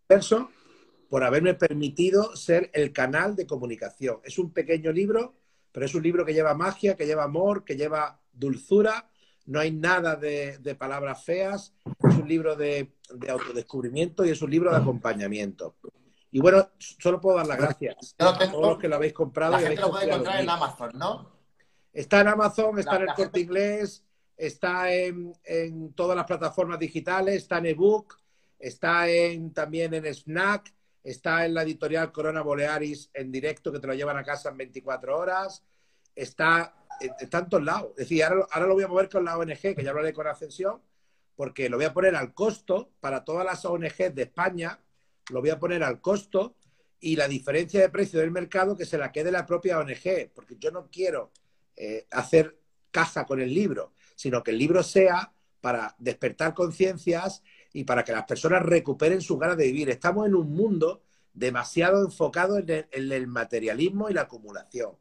gracias por haberme permitido ser el canal de comunicación. Es un pequeño libro, pero es un libro que lleva magia, que lleva amor, que lleva dulzura. No hay nada de, palabras feas. Es un libro de, autodescubrimiento y es un libro de acompañamiento. Y bueno, solo puedo dar las gracias a todos los que lo habéis comprado. La gente lo puede encontrar en Amazon, ¿no? Está en Amazon, está en el corte inglés, está en, todas las plataformas digitales, está en ebook, está en, también en Snack, está en la editorial Corona Bolearis en directo que te lo llevan a casa en 24 horas, está, está en todos lados. Es decir, ahora, ahora lo voy a mover con la ONG, que ya hablaré con Ascensión, porque lo voy a poner al costo para todas las ONGs de España lo voy a poner al costo y la diferencia de precio del mercado que se la quede la propia ONG, porque yo no quiero eh, hacer caja con el libro, sino que el libro sea para despertar conciencias y para que las personas recuperen su ganas de vivir. Estamos en un mundo demasiado enfocado en el, materialismo y la acumulación.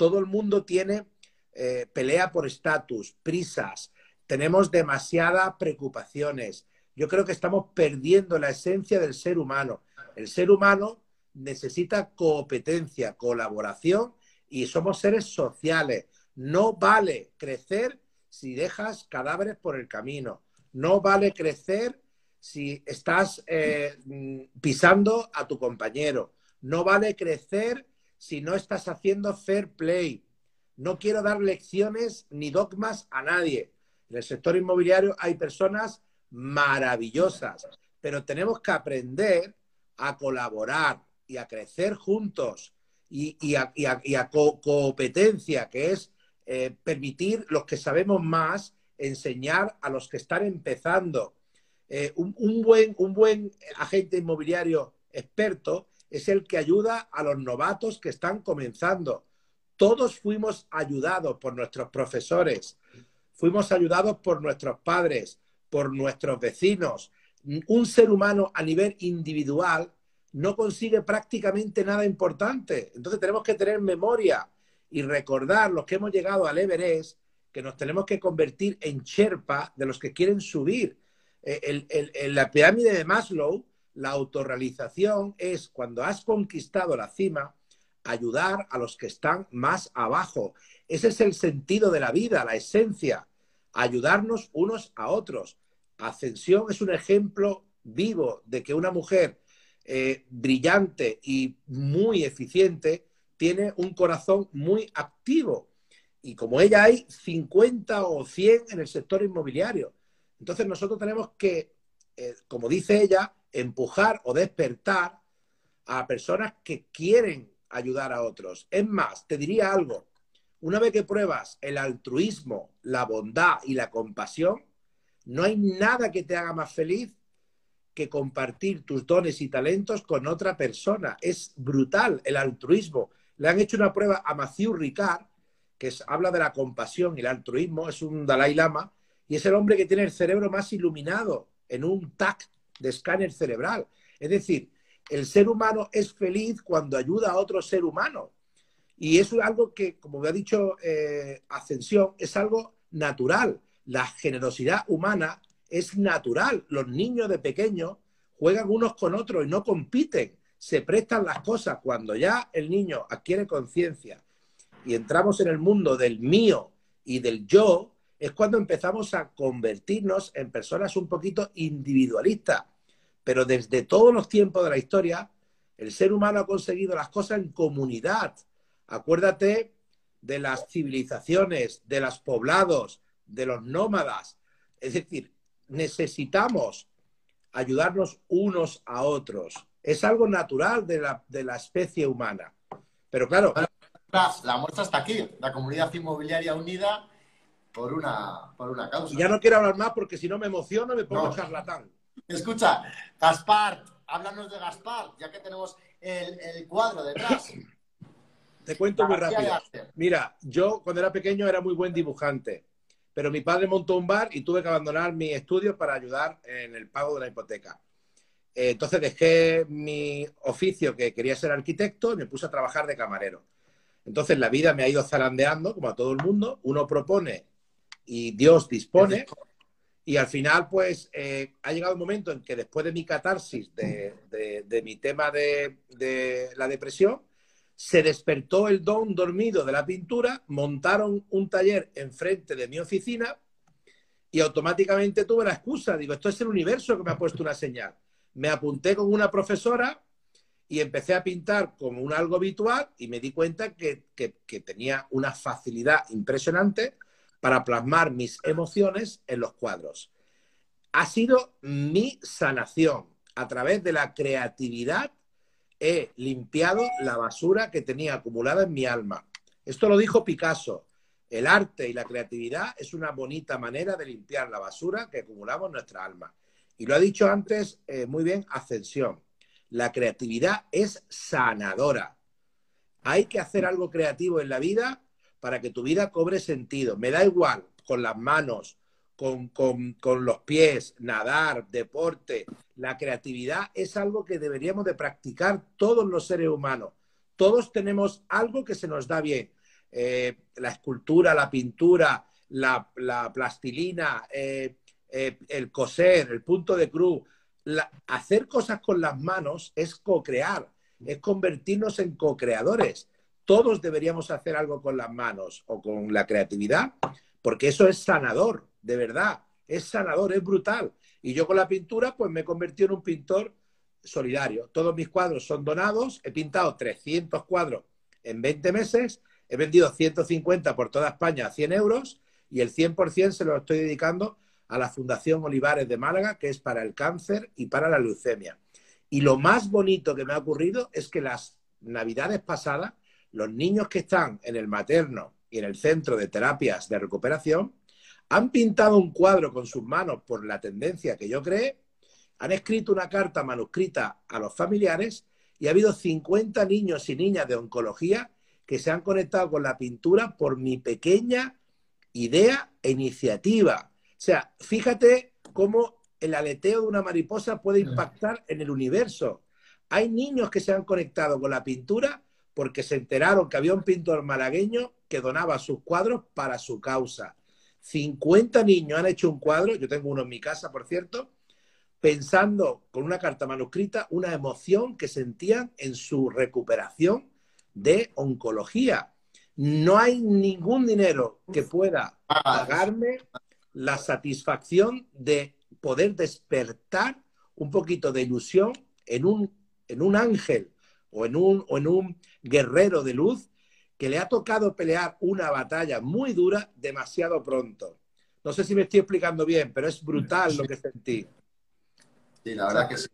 Todo el mundo tiene eh, pelea por estatus, prisas, tenemos demasiadas preocupaciones, yo creo que estamos perdiendo la esencia del ser humano. El ser humano necesita competencia, colaboración y somos seres sociales. No vale crecer si dejas cadáveres por el camino. No vale crecer si estás eh, pisando a tu compañero. No vale crecer si no estás haciendo fair play. No quiero dar lecciones ni dogmas a nadie. En el sector inmobiliario hay personas maravillosas, pero tenemos que aprender a colaborar y a crecer juntos y, a, competencia, que es eh, permitir los que sabemos más enseñar a los que están empezando. Eh, un, buen, un buen agente inmobiliario experto es el que ayuda a los novatos que están comenzando. Todos fuimos ayudados por nuestros profesores, fuimos ayudados por nuestros padres, por nuestros vecinos. Un ser humano a nivel individual no consigue prácticamente nada importante. Entonces tenemos que tener memoria y recordar los que hemos llegado al Everest que nos tenemos que convertir en Sherpa de los que quieren subir. Eh, la pirámide de Maslow, la autorrealización es cuando has conquistado la cima, ayudar a los que están más abajo. Ese es el sentido de la vida, la esencia ayudarnos unos a otros. Ascensión es un ejemplo vivo de que una mujer eh, brillante y muy eficiente tiene un corazón muy activo. Y como ella hay 50 o 100 en el sector inmobiliario. Entonces nosotros tenemos que, eh, como dice ella, empujar o despertar a personas que quieren ayudar a otros. Es más, te diría algo, una vez que pruebas el altruismo, la bondad y la compasión, no hay nada que te haga más feliz que compartir tus dones y talentos con otra persona. Es brutal el altruismo. Le han hecho una prueba a Matthew Ricard, que habla de la compasión y el altruismo, es un Dalai Lama, y es el hombre que tiene el cerebro más iluminado en un TAC de escáner cerebral. Es decir, el ser humano es feliz cuando ayuda a otro ser humano. Y es algo que, como me ha dicho eh, Ascensión, es algo natural. La generosidad humana es natural. Los niños de pequeños juegan unos con otros y no compiten. Se prestan las cosas. Cuando ya el niño adquiere conciencia y entramos en el mundo del mío y del yo, es cuando empezamos a convertirnos en personas un poquito individualistas. Pero desde todos los tiempos de la historia, el ser humano ha conseguido las cosas en comunidad Acuérdate de las civilizaciones, de los poblados, de los nómadas. Es decir, necesitamos ayudarnos unos a otros. Es algo natural de la, especie humana. Pero claro. La muestra está aquí, la comunidad inmobiliaria unida por una, por una causa. ya no quiero hablar más porque si no me emociono me pongo charlatán. Escucha, Gaspar, háblanos de Gaspar, ya que tenemos el, cuadro detrás. Te cuento muy rápido. Mira, yo cuando era pequeño era muy buen dibujante, pero mi padre montó un bar y tuve que abandonar mi estudio para ayudar en el pago de la hipoteca. Eh, entonces dejé mi oficio, que quería ser arquitecto, y me puse a trabajar de camarero. Entonces la vida me ha ido zarandeando, como a todo el mundo. Uno propone y Dios dispone. Y al final, pues, eh, ha llegado un momento en que después de mi catarsis de, mi tema de, de, la depresión, se despertó el don dormido de la pintura, montaron un taller enfrente de mi oficina y automáticamente tuve la excusa. Digo, esto es el universo que me ha puesto una señal. Me apunté con una profesora y empecé a pintar como un algo habitual y me di cuenta que, que tenía una facilidad impresionante para plasmar mis emociones en los cuadros. Ha sido mi sanación. A través de la creatividad he limpiado la basura que tenía acumulada en mi alma. Esto lo dijo Picasso. El arte y la creatividad es una bonita manera de limpiar la basura que acumulamos en nuestra alma. Y lo ha dicho antes eh, muy bien Ascensión. La creatividad es sanadora. Hay que hacer algo creativo en la vida para que tu vida cobre sentido. Me da igual con las manos, con, con, los pies, nadar, deporte. La creatividad es algo que deberíamos de practicar todos los seres humanos. Todos tenemos algo que se nos da bien. Eh, la escultura, la pintura, la, plastilina, eh, eh, el coser, el punto de cruz. hacer cosas con las manos es co-crear, es convertirnos en co-creadores todos deberíamos hacer algo con las manos o con la creatividad, porque eso es sanador, de verdad, es sanador, es brutal. Y yo con la pintura, pues me he convertido en un pintor solidario. Todos mis cuadros son donados, he pintado 300 cuadros en 20 meses, he vendido 150 por toda España a 100 euros y el 100% se lo estoy dedicando a la Fundación Olivares de Málaga, que es para el cáncer y para la leucemia. Y lo más bonito que me ha ocurrido es que las navidades pasadas los niños que están en el materno y en el centro de terapias de recuperación han pintado un cuadro con sus manos por la tendencia que yo creé, han escrito una carta manuscrita a los familiares y ha habido 50 niños y niñas de oncología que se han conectado con la pintura por mi pequeña idea e iniciativa. O sea, fíjate cómo el aleteo de una mariposa puede impactar en el universo. Hay niños que se han conectado con la pintura porque se enteraron que había un pintor malagueño que donaba sus cuadros para su causa. 50 niños han hecho un cuadro, yo tengo uno en mi casa, por cierto, pensando con una carta manuscrita una emoción que sentían en su recuperación de oncología. No hay ningún dinero que pueda pagarme la satisfacción de poder despertar un poquito de ilusión en un, en un ángel o en un, o en un guerrero de luz que le ha tocado pelear una batalla muy dura demasiado pronto. No sé si me estoy explicando bien, pero es brutal lo que sentí. Sí, la verdad que sí.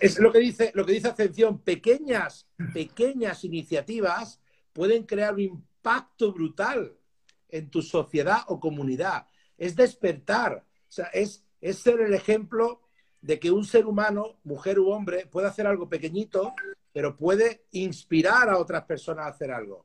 Es, lo que dice, lo que dice Ascensión, pequeñas, pequeñas iniciativas pueden crear un impacto brutal en tu sociedad o comunidad. Es despertar, o sea, es, es ser el ejemplo de que un ser humano, mujer u hombre, puede hacer algo pequeñito pero puede inspirar a otras personas a hacer algo.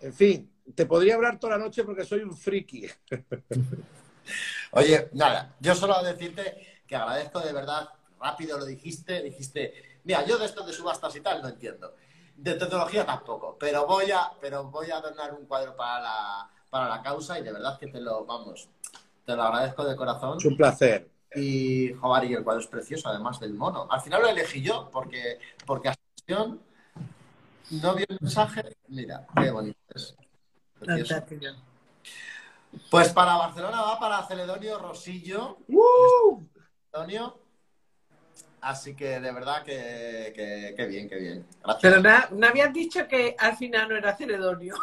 En fin, te podría hablar toda la noche porque soy un friki. (laughs) Oye, nada, yo solo decirte que agradezco de verdad, rápido lo dijiste, dijiste, mira, yo de esto de subastas y tal no entiendo. De tecnología tampoco, pero voy a, pero voy a donar un cuadro para la, para la causa y de verdad que te lo, vamos, te lo agradezco de corazón. Es un placer. Y, joder, y el cuadro es precioso, además del mono. Al final lo elegí yo, porque, porque Ascensión no vio el mensaje. Mira, qué bonito es. Pues para Barcelona va para Celedonio Rosillo. ¡Uh! Celedonio. Así que de verdad que, que, bien, que bien. Gracias. Pero me, habían dicho que al final no era Celedonio.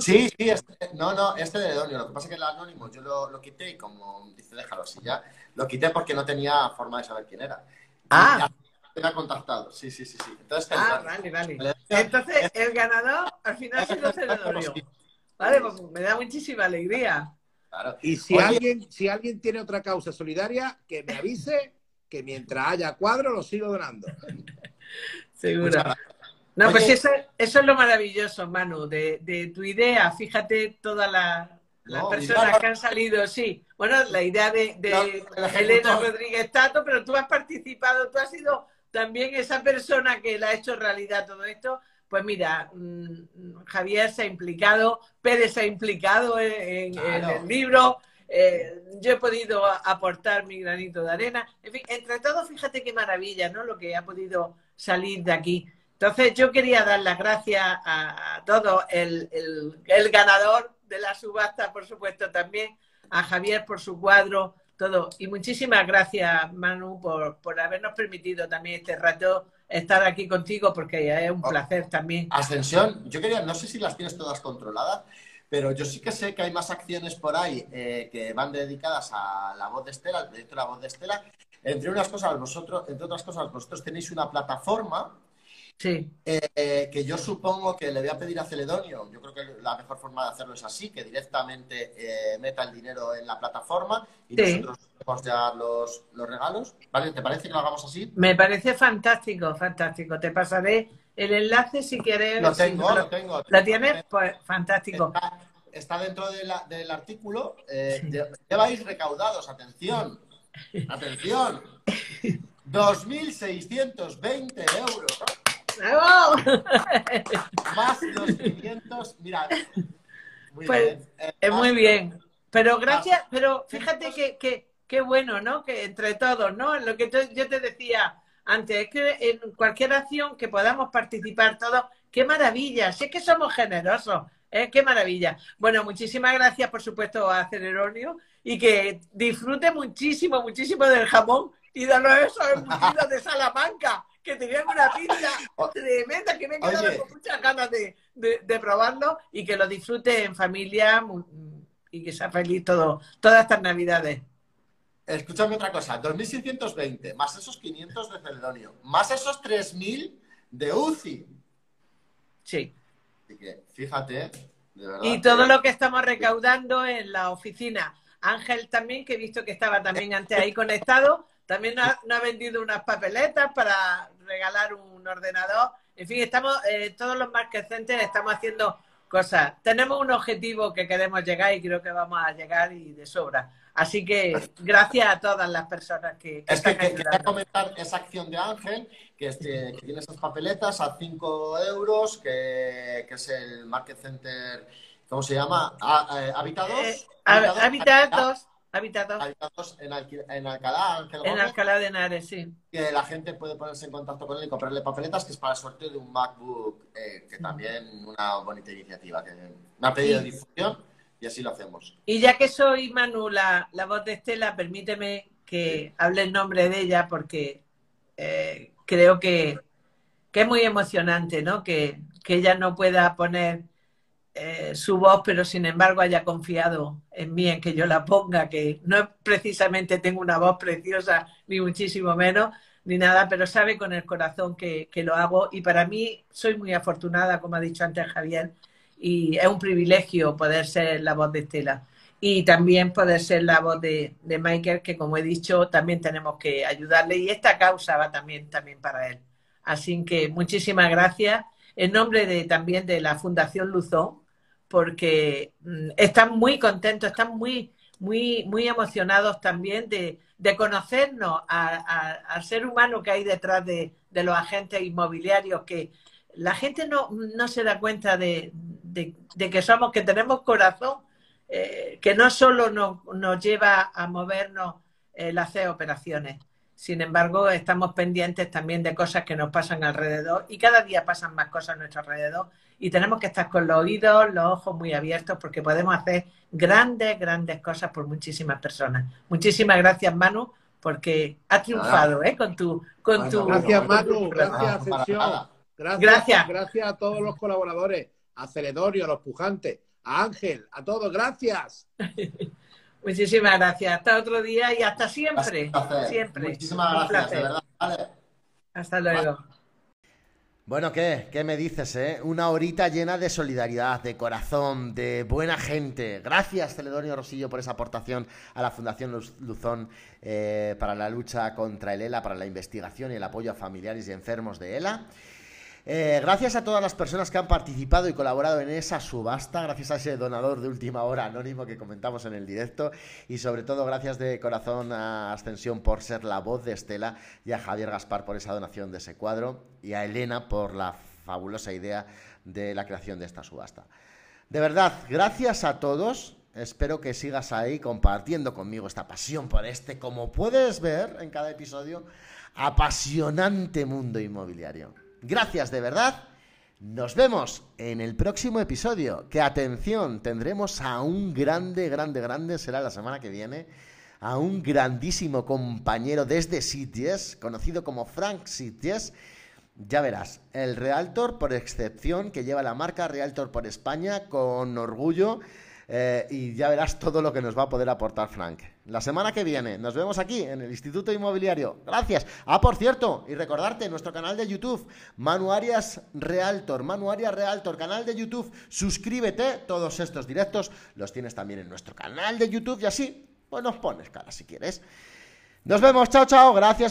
Sí, sí, este, no, no, este de Donio. Lo que pasa es que el anónimo yo lo, quité y como dice, déjalo así ya. Lo quité porque no tenía forma de saber quién era. Ah. Me ha contactado, sí, sí, sí. sí. Entonces, ah, vale, vale. Entonces, el ganador al final ha sido Celedonio. Vale, pues me da muchísima alegría. Claro. Y si alguien, si alguien tiene otra causa solidaria, que me avise que mientras haya cuadros los sigo donando. Seguro. No, pues eso, eso, es lo maravilloso, Manu, de, de tu idea. Fíjate todas las personas que han salido, sí. Bueno, la idea de, de Elena Rodríguez Tato, pero tú has participado, tú has sido también esa persona que la ha hecho realidad todo esto. Pues mira, mm, Javier se ha implicado, Pérez se ha implicado en, el libro, eh, yo he podido aportar mi granito de arena. En fin, entre todos, fíjate qué maravilla, ¿no? Lo que ha podido salir de aquí. Entonces, yo quería dar las gracias a, todos, el, el, ganador de la subasta, por supuesto, también, a Javier por su cuadro, todo. Y muchísimas gracias, Manu, por, por habernos permitido también este rato estar aquí contigo, porque es un oh. placer también. Ascensión, yo quería, no sé si las tienes todas controladas, pero yo sí que sé que hay más acciones por ahí eh, que van dedicadas a la voz de Estela, al proyecto de la voz de Estela. Entre unas cosas, vosotros, entre otras cosas, vosotros tenéis una plataforma Sí. Eh, que yo supongo que le voy a pedir a Celedonio, yo creo que la mejor forma de hacerlo es así, que directamente eh, meta el dinero en la plataforma y nosotros podemos ya los, los regalos. ¿Vale? ¿Te parece que lo hagamos así? Me parece fantástico, fantástico. Te pasaré el enlace si quieres. Lo tengo, lo, tengo. ¿Lo tienes? Pues fantástico. Está, dentro del artículo. Eh, lleváis recaudados, atención, atención, (laughs) 2.620 euros. Más los 500, mira. Muy pues, bien. Eh, es muy bien. Pero gracias, pero fíjate que, que, bueno, ¿no? Que entre todos, ¿no? Lo que yo te decía antes, es que en cualquier acción que podamos participar todos, qué maravilla, si es que somos generosos, ¿eh? qué maravilla. Bueno, muchísimas gracias, por supuesto, a Cereronio y que disfrute muchísimo, muchísimo del jamón y de los esos embutidos de Salamanca que tenían una pinta (laughs) tremenda que me he quedado con muchas ganas de, probarlo y que lo disfrute en familia y que sea feliz todo, todas estas navidades. Escúchame otra cosa, 2.620, más esos 500 de Celedonio, más esos 3.000 de UCI. Sí. Así que, fíjate, de verdad. Y todo lo que estamos recaudando en la oficina. Ángel también, que he visto que estaba también antes ahí conectado, también nos ha, vendido unas papeletas para regalar un ordenador. En fin, estamos, eh, todos los market centers estamos haciendo cosas. Tenemos un objetivo que queremos llegar y creo que vamos a llegar y de sobra. Así que gracias a todas las personas que, que es que, quería comentar esa acción de Ángel, que, este, que tiene esas papeletas a 5 euros, que, es el Market Center, ¿cómo se llama? Eh, ¿Habitados? Eh, habitados. Habitados. en, en Alcalá, En Alcalá de Henares, sí. Que la gente puede ponerse en contacto con él y comprarle papeletas, que es para el sorteo de un MacBook, eh, que también una bonita iniciativa, que me ha pedido difusión y así lo hacemos. Y ya que soy Manu, la, voz de Estela, permíteme que hable en nombre de ella porque eh, creo que, es muy emocionante, ¿no? Que, que ella no pueda poner eh, su voz, pero sin embargo haya confiado en mí, en que yo la ponga, que no precisamente tengo una voz preciosa, ni muchísimo menos, ni nada, pero sabe con el corazón que, lo hago y para mí soy muy afortunada, como ha dicho antes Javier, y es un privilegio poder ser la voz de Estela y también poder ser la voz de, de Michael, que como he dicho, también tenemos que ayudarle y esta causa va también, también para él. Así que muchísimas gracias. En nombre de, también de la Fundación Luzón, porque mm, están muy contentos, están muy, muy, muy emocionados también de, conocernos al ser humano que hay detrás de, los agentes inmobiliarios, que la gente no, se da cuenta de, que somos, que tenemos corazón, eh, que no solo nos, lleva a movernos el hacer operaciones. Sin embargo, estamos pendientes también de cosas que nos pasan alrededor y cada día pasan más cosas a nuestro alrededor y tenemos que estar con los oídos, los ojos muy abiertos porque podemos hacer grandes, grandes cosas por muchísimas personas. Muchísimas gracias, Manu, porque has triunfado ¿eh? con tu... Con tu gracias, Manu. Gracias, Gracias, gracias. Gracias a todos los colaboradores, a Celedorio, a los pujantes, a Ángel, a todos. Gracias. (laughs) Muchísimas gracias. Hasta otro día y hasta siempre. Siempre. Muchísimas gracias, de verdad. Hasta luego. Bueno, ¿qué? ¿Qué me dices, eh? Una horita llena de solidaridad, de corazón, de buena gente. Gracias, Celedonio Rosillo, por esa aportación a la Fundación Luzón eh, para la lucha contra el ELA, para la investigación y el apoyo a familiares y enfermos de ELA. Eh, gracias a todas las personas que han participado y colaborado en esa subasta, gracias a ese donador de última hora anónimo que comentamos en el directo y sobre todo gracias de corazón a Ascensión por ser la voz de Estela y a Javier Gaspar por esa donación de ese cuadro y a Elena por la fabulosa idea de la creación de esta subasta. De verdad, gracias a todos. Espero que sigas ahí compartiendo conmigo esta pasión por este, como puedes ver en cada episodio, apasionante mundo inmobiliario. Gracias de verdad. Nos vemos en el próximo episodio. Que atención, tendremos a un grande, grande, grande, será la semana que viene, a un grandísimo compañero desde Sitges, conocido como Frank Sitges. Ya verás, el Realtor por excepción, que lleva la marca Realtor por España con orgullo eh, y ya verás todo lo que nos va a poder aportar Frank. La semana que viene nos vemos aquí en el Instituto Inmobiliario. Gracias. Ah, por cierto, y recordarte nuestro canal de YouTube, Manuarias Realtor, Manuarias Realtor, canal de YouTube. Suscríbete, todos estos directos los tienes también en nuestro canal de YouTube y así, pues nos pones cara si quieres. Nos vemos, chao, chao, gracias.